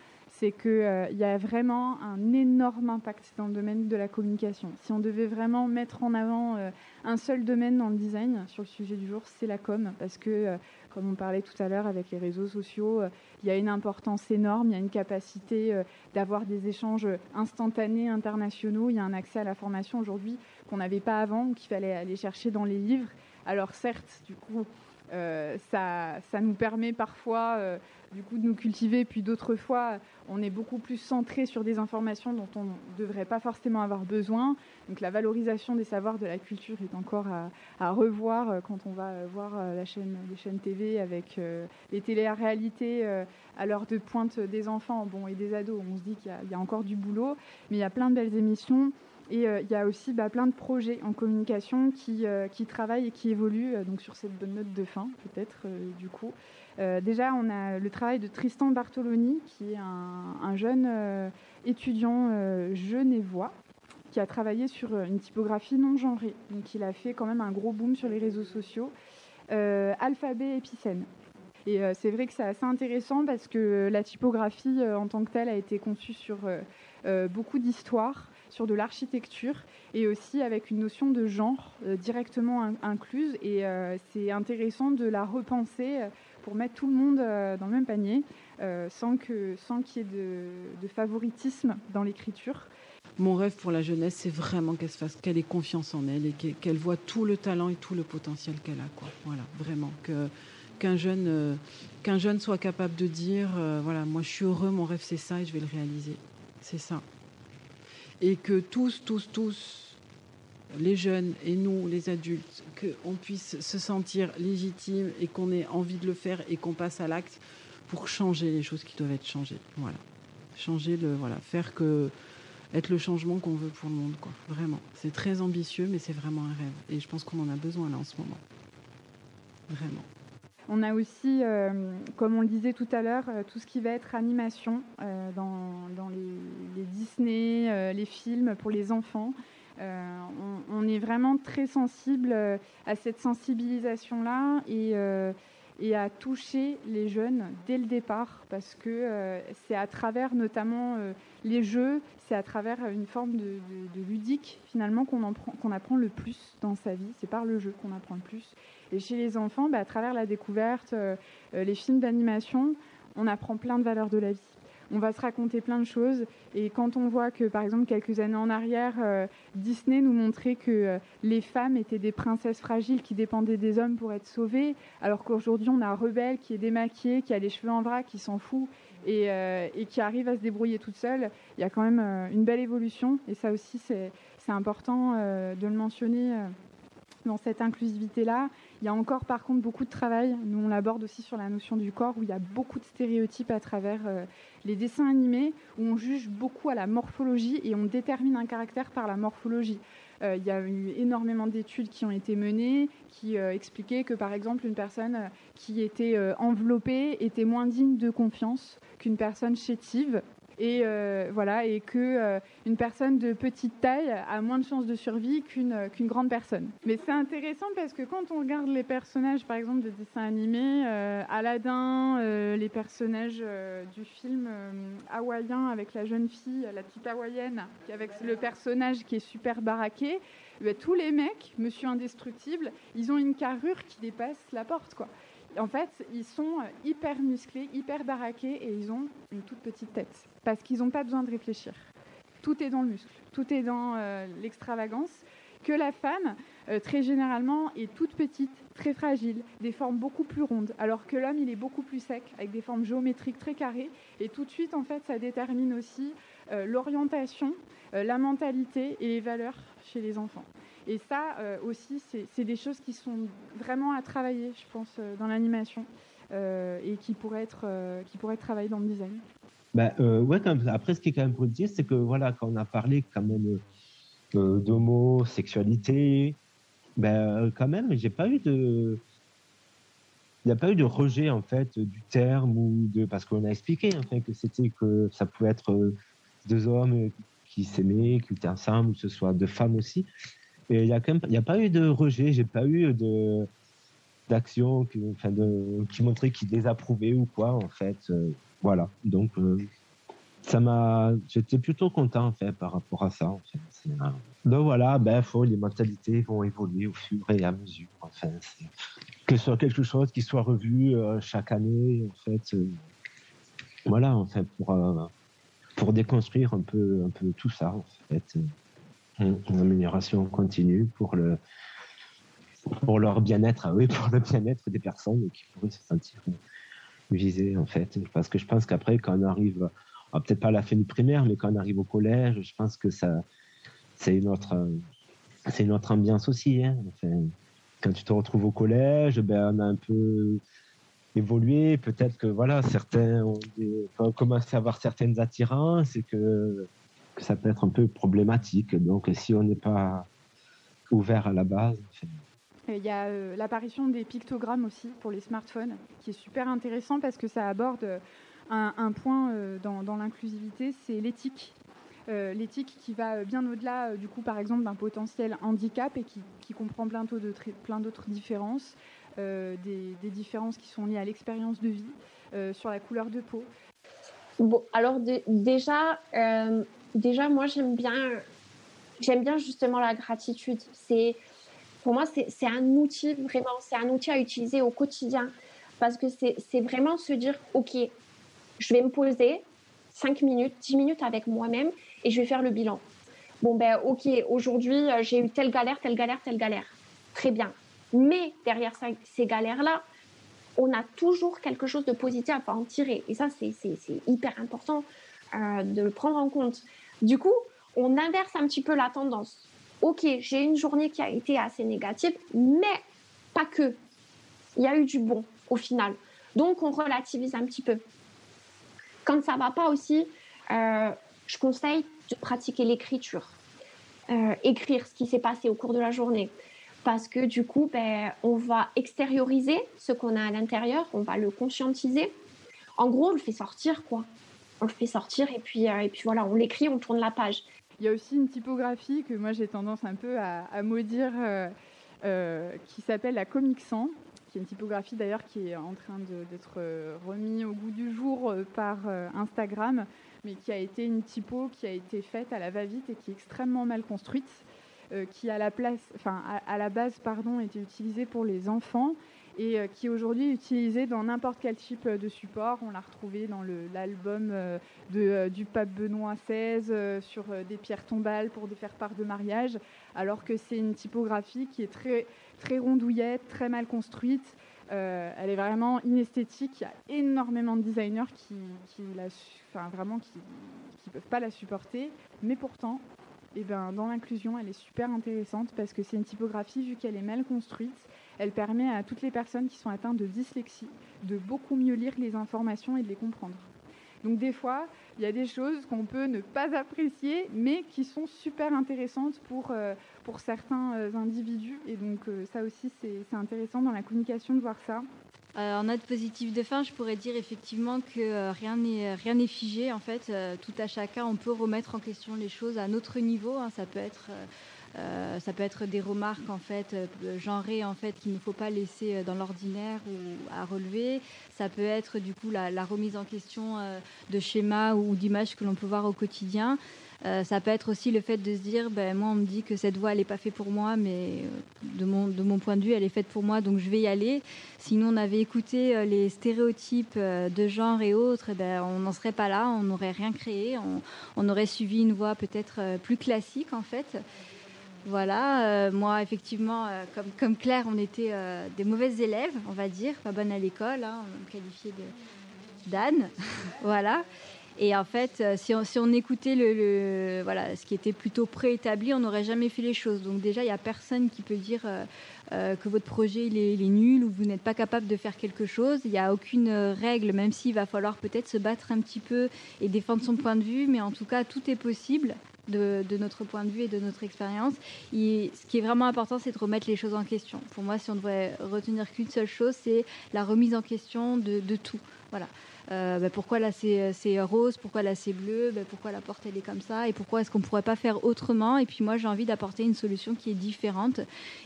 c'est qu'il euh, y a vraiment un énorme impact dans le domaine de la communication. Si on devait vraiment mettre en avant euh, un seul domaine dans le design sur le sujet du jour, c'est la com, parce que, euh, comme on parlait tout à l'heure avec les réseaux sociaux, il y a une importance énorme, il y a une capacité d'avoir des échanges instantanés, internationaux, il y a un accès à la formation aujourd'hui qu'on n'avait pas avant, qu'il fallait aller chercher dans les livres. Alors certes, du coup, ça, ça, nous permet parfois du coup de nous cultiver, puis d'autres fois, on est beaucoup plus centré sur des informations dont on ne devrait pas forcément avoir besoin. Donc la valorisation des savoirs de la culture est encore à, revoir euh, quand on va euh, voir euh, la chaîne, les chaînes TV avec les télé-réalités à l'heure de pointe des enfants bon, et des ados. On se dit qu'il y, a encore du boulot, mais il y a plein de belles émissions. Et il y a aussi bah, plein de projets en communication qui, qui travaillent et qui évoluent donc sur cette bonne note de fin, peut-être, du coup. Euh, déjà, on a le travail de Tristan Bartoloni, qui est un, jeune euh, étudiant euh, genevois qui a travaillé sur une typographie non genrée. Donc, il a fait quand même un gros boom sur les réseaux sociaux. alphabet épicène. Et c'est vrai que c'est assez intéressant parce que la typographie en tant que telle a été conçue sur beaucoup d'histoires, sur de l'architecture et aussi avec une notion de genre directement incluse. Et c'est intéressant de la repenser pour mettre tout le monde dans le même panier sans qu'il sans qu'il y ait de, favoritisme dans l'écriture. Mon rêve pour la jeunesse, c'est vraiment qu'elle ait confiance en elle et qu'elle voit tout le talent et tout le potentiel qu'elle a. Voilà, vraiment. Qu'un jeune, euh, qu'un jeune soit capable de dire, euh, voilà, moi je suis heureux, mon rêve c'est ça et je vais le réaliser. C'est ça. Et que tous, tous, tous, les jeunes et nous, les adultes, qu'on puisse se sentir légitime et qu'on ait envie de le faire et qu'on passe à l'acte pour changer les choses qui doivent être changées. Voilà. Changer le, voilà, faire que être le changement qu'on veut pour le monde, quoi. Vraiment. C'est très ambitieux, mais c'est vraiment un rêve. Et je pense qu'on en a besoin là en ce moment. Vraiment. On a aussi, euh, comme on le disait tout à l'heure, euh, tout ce qui va être animation euh, dans, les, Disney, les films pour les enfants. On, est vraiment très sensible à cette sensibilisation-là et, à toucher les jeunes dès le départ parce que c'est à travers notamment les jeux, c'est à travers une forme de, ludique finalement qu'on apprend le plus dans sa vie. C'est par le jeu qu'on apprend le plus. Et chez les enfants, bah, à travers la découverte, euh, euh, les films d'animation, on apprend plein de valeurs de la vie. On va se raconter plein de choses. Et quand on voit que, par exemple, quelques années en arrière, euh, Disney nous montrait que les femmes étaient des princesses fragiles qui dépendaient des hommes pour être sauvées, alors qu'aujourd'hui, on a Rebelle qui est démaquillée, qui a les cheveux en vrac, qui s'en fout et, et, qui arrive à se débrouiller toute seule. Il y a quand même une belle évolution. Et ça aussi, c'est important de le mentionner dans cette inclusivité-là. Il y a encore par contre beaucoup de travail. Nous, on l'aborde aussi sur la notion du corps, où il y a beaucoup de stéréotypes à travers euh, les dessins animés, où on juge beaucoup à la morphologie et on détermine un caractère par la morphologie. Euh, il y a eu énormément d'études qui ont été menées qui euh, expliquaient que, par exemple, une personne qui était enveloppée était moins digne de confiance qu'une personne chétive et euh, voilà et que euh, personne de petite taille a moins de chances de survie qu'une euh, qu'une grande personne. Mais c'est intéressant parce que quand on regarde les personnages par exemple de dessins animés, Aladdin, les personnages du film hawaïen avec la jeune fille, la petite hawaïenne, avec le personnage qui est super baraqué, ben, tous les mecs, Monsieur Indestructible, ils ont une carrure qui dépasse la porte quoi en fait, ils sont hyper musclés, hyper baraqués et ils ont une toute petite tête parce qu'ils n'ont pas besoin de réfléchir. Tout est dans le muscle, tout est dans euh, l'extravagance. Que la femme, euh, très généralement, est toute petite, très fragile, des formes beaucoup plus rondes, alors que l'homme, il est beaucoup plus sec, avec des formes géométriques très carrées. Et tout de suite, en fait, ça détermine aussi euh, l'orientation, la mentalité et les valeurs chez les enfants. Et ça aussi, c'est des choses qui sont vraiment à travailler, je pense, dans l'animation et qui pourraient, être, qui être travaillées dans le design. Ben, euh, ouais, après, ce qui est quand même positif, c'est que voilà, quand on a parlé quand même euh, d'homosexualité, ben, quand même, j'ai pas eu de. Il n'y a pas eu de rejet en fait du terme ou de parce qu'on a expliqué en fait que c'était que ça pouvait être euh, deux hommes qui s'aimaient, qui étaient ensemble, ou que ce soit deux femmes aussi. Et il y a quand même, n'y a pas eu de rejet, j'ai pas eu de d'action qui, enfin de, qui montrait qu'ils désapprouvaient ou quoi en fait. Euh, voilà, donc euh, ça m'a, j'étais plutôt content en fait par rapport à ça. En fait. Donc voilà, ben faut, les mentalités vont évoluer au fur et à mesure. Enfin, que ce soit quelque chose qui soit revu euh, chaque année, en fait. Euh, voilà, enfin pour pour déconstruire un peu un peu tout ça en fait. Une amélioration continue pour le pour leur bien-être, oui, pour le bien-être des personnes qui pourraient se sentir visé en fait. Parce que je pense qu'après, quand on arrive, ah, peut-être pas à la fin du primaire, mais quand on arrive au collège, je pense que ça, c'est une autre, c'est une autre ambiance aussi. Hein. quand tu te retrouves au collège, ben on a un peu évolué. Peut-être que voilà, certains ont, commencé à avoir certaines attirances et que, que, ça peut être un peu problématique. Donc, si on n'est pas ouvert à la base. Il y a euh, l'apparition des pictogrammes aussi pour les smartphones, qui est super intéressant parce que ça aborde euh, un, point euh, dans, l'inclusivité, c'est l'éthique. l'éthique qui va bien au-delà, du coup, par exemple, d'un potentiel handicap et qui, comprend plein d'autres, plein d'autres différences, des, différences qui sont liées à l'expérience de vie, sur la couleur de peau. Bon, alors déjà, déjà, moi j'aime bien j'aime bien justement la gratitude. C'est pour moi, c'est un outil vraiment, c'est un outil à utiliser au quotidien parce que c'est vraiment se dire, ok, je vais me poser 5 minutes, 10 minutes avec moi-même et je vais faire le bilan. Bon, ben, ok, aujourd'hui, euh, j'ai eu telle galère, telle galère, telle galère. Très bien. Mais derrière ces galères-là, on a toujours quelque chose de positif à en tirer. Et ça, c'est hyper important euh, de le prendre en compte. Du coup, on inverse un petit peu la tendance. Ok, j'ai une journée qui a été assez négative, mais pas que. Il y a eu du bon au final. Donc, on relativise un petit peu. Quand ça va pas aussi, euh, je conseille de pratiquer l'écriture. Euh, écrire ce qui s'est passé au cours de la journée. Parce que du coup, ben, on va extérioriser ce qu'on a à l'intérieur, on va le conscientiser. En gros, on le fait sortir, quoi. On le fait sortir et puis, euh, et puis voilà, on l'écrit, on tourne la page. Il y a aussi une typographie que moi j'ai tendance un peu à, maudire qui s'appelle la Comic Sans qui est une typographie d'ailleurs qui est en train d'être euh, remis au goût du jour euh, par euh, Instagram, mais qui a été une typo qui a été faite à la va-vite et qui est extrêmement mal construite, qui à la place, enfin à, la base pardon, était utilisée pour les enfants et qui aujourd'hui est utilisée dans n'importe quel type de support. On l'a retrouvée dans l'album de, du pape Benoît XVI sur des pierres tombales pour des faire-part de mariage, alors que c'est une typographie qui est très très rondouillette, très mal construite. Euh, elle est vraiment inesthétique. Il y a énormément de designers qui, la, enfin, vraiment qui, qui peuvent pas la supporter. Mais pourtant, eh ben, dans l'inclusion, elle est super intéressante parce que c'est une typographie, vu qu'elle est mal construite, elle permet à toutes les personnes qui sont atteintes de dyslexie de beaucoup mieux lire les informations et de les comprendre. Donc des fois, il y a des choses qu'on peut ne pas apprécier, mais qui sont super intéressantes pour, euh, pour certains euh, individus. Et donc euh, ça aussi, c'est intéressant dans la communication de voir ça. en note positive de fin, je pourrais dire effectivement que rien n'est rien n'est figé. En fait, tout à chacun, on peut remettre en question les choses à notre niveau. Hein. Ça peut être euh, ça peut être des remarques en fait euh, genrées en fait qu'il ne faut pas laisser euh, dans l'ordinaire ou à relever. Ça peut être du coup la, remise en question de schémas ou d'images que l'on peut voir au quotidien. ça peut être aussi le fait de se dire, ben, moi on me dit que cette voix elle n'est pas faite pour moi, mais de mon, point de vue elle est faite pour moi, donc je vais y aller. Sinon on avait écouté les stéréotypes de genre et autres, eh ben, on n'en serait pas là, on n'aurait rien créé, on, on, aurait suivi une voie peut-être plus classique en fait. Voilà, euh, moi effectivement, euh, comme, comme, Claire, on était euh, des mauvaises élèves, on va dire, pas bonnes à l'école, hein, on me qualifiait de d'âne, voilà. Et en fait, si on, si on écoutait le, voilà, ce qui était plutôt préétabli, on n'aurait jamais fait les choses. Donc déjà, il n'y a personne qui peut dire que votre projet il est, est, nul ou vous n'êtes pas capable de faire quelque chose. Il n'y a aucune règle, même s'il va falloir peut-être se battre un petit peu et défendre son point de vue, mais en tout cas, tout est possible de, notre point de vue et de notre expérience. Ce qui est vraiment important, c'est de remettre les choses en question. Pour moi, si on devrait retenir qu'une seule chose, c'est la remise en question de, tout. Voilà. Euh, bah, pourquoi là c'est rose, pourquoi là c'est bleu, bah, pourquoi la porte elle est comme ça, et pourquoi est-ce qu'on ne pourrait pas faire autrement? Et puis moi j'ai envie d'apporter une solution qui est différente,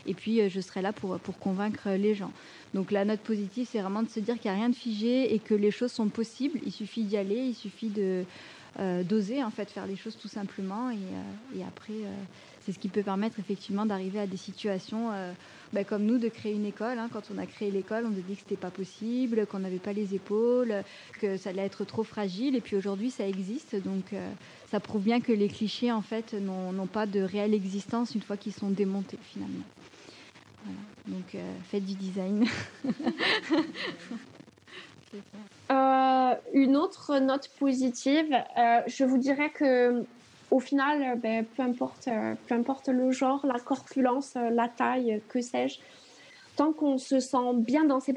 et puis euh, je serai là pour, pour convaincre les gens. Donc la note positive, c'est vraiment de se dire qu'il n'y a rien de figé et que les choses sont possibles, il suffit d'y aller, il suffit de, euh, d'oser en fait faire les choses tout simplement et, euh, après euh, c'est ce qui peut permettre effectivement d'arriver à des situations bah, comme nous de créer une école. Hein. Quand on a créé l'école, on a dit que c'était pas possible, qu'on n'avait pas les épaules, que ça allait être trop fragile. Et puis aujourd'hui, ça existe. Donc ça prouve bien que les clichés en fait n'ont pas de réelle existence une fois qu'ils sont démontés finalement. Donc faites du design. Euh, une autre note positive, euh, je vous dirais que au final, euh, ben, peu, importe, peu importe le genre, la corpulence, la taille, que sais-je, tant qu'on se sent bien dans ses,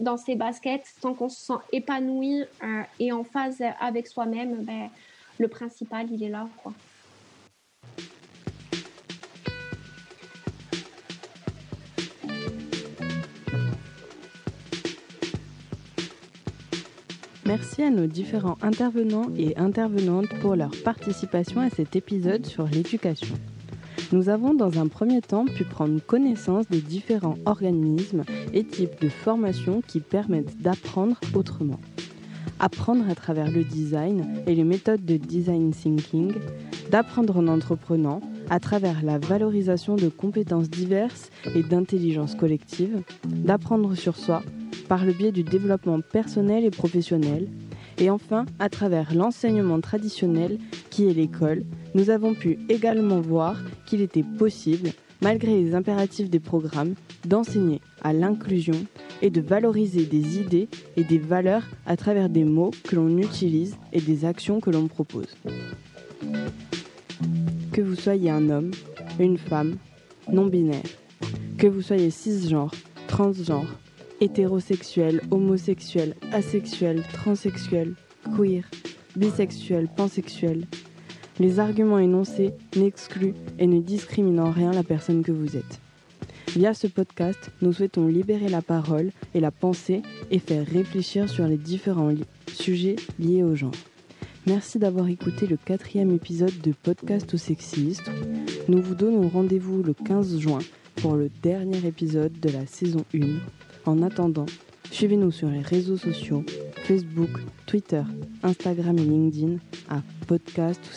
dans ses baskets, tant qu'on se sent épanoui et en phase avec soi-même, ben, le principal, il est là. Quoi. Merci à nos différents intervenants et intervenantes pour leur participation à cet épisode sur l'éducation. Nous avons dans un premier temps pu prendre connaissance des différents organismes et types de formations qui permettent d'apprendre autrement. apprendre à travers le design et les méthodes de design thinking, d'apprendre en entreprenant à travers la valorisation de compétences diverses et d'intelligence collective, d'apprendre sur soi par le biais du développement personnel et professionnel, et enfin à travers l'enseignement traditionnel qui est l'école, nous avons pu également voir qu'il était possible, malgré les impératifs des programmes, d'enseigner à l'inclusion et de valoriser des idées et des valeurs à travers des mots que l'on utilise et des actions que l'on propose. Que vous soyez un homme, une femme, non-binaire, que vous soyez cisgenre, transgenre, hétérosexuel, homosexuel, asexuel, transsexuel, queer, bisexuel, pansexuel, les arguments énoncés n'excluent et ne discriminent en rien la personne que vous êtes. Via ce podcast, nous souhaitons libérer la parole et la pensée et faire réfléchir sur les différents sujets liés au genre. Merci d'avoir écouté le quatrième épisode de Podcast au sexiste. Nous vous donnons rendez-vous le 15 juin pour le dernier épisode de la saison 1. En attendant, suivez-nous sur les réseaux sociaux, Facebook, Twitter, Instagram et LinkedIn à Podcast ou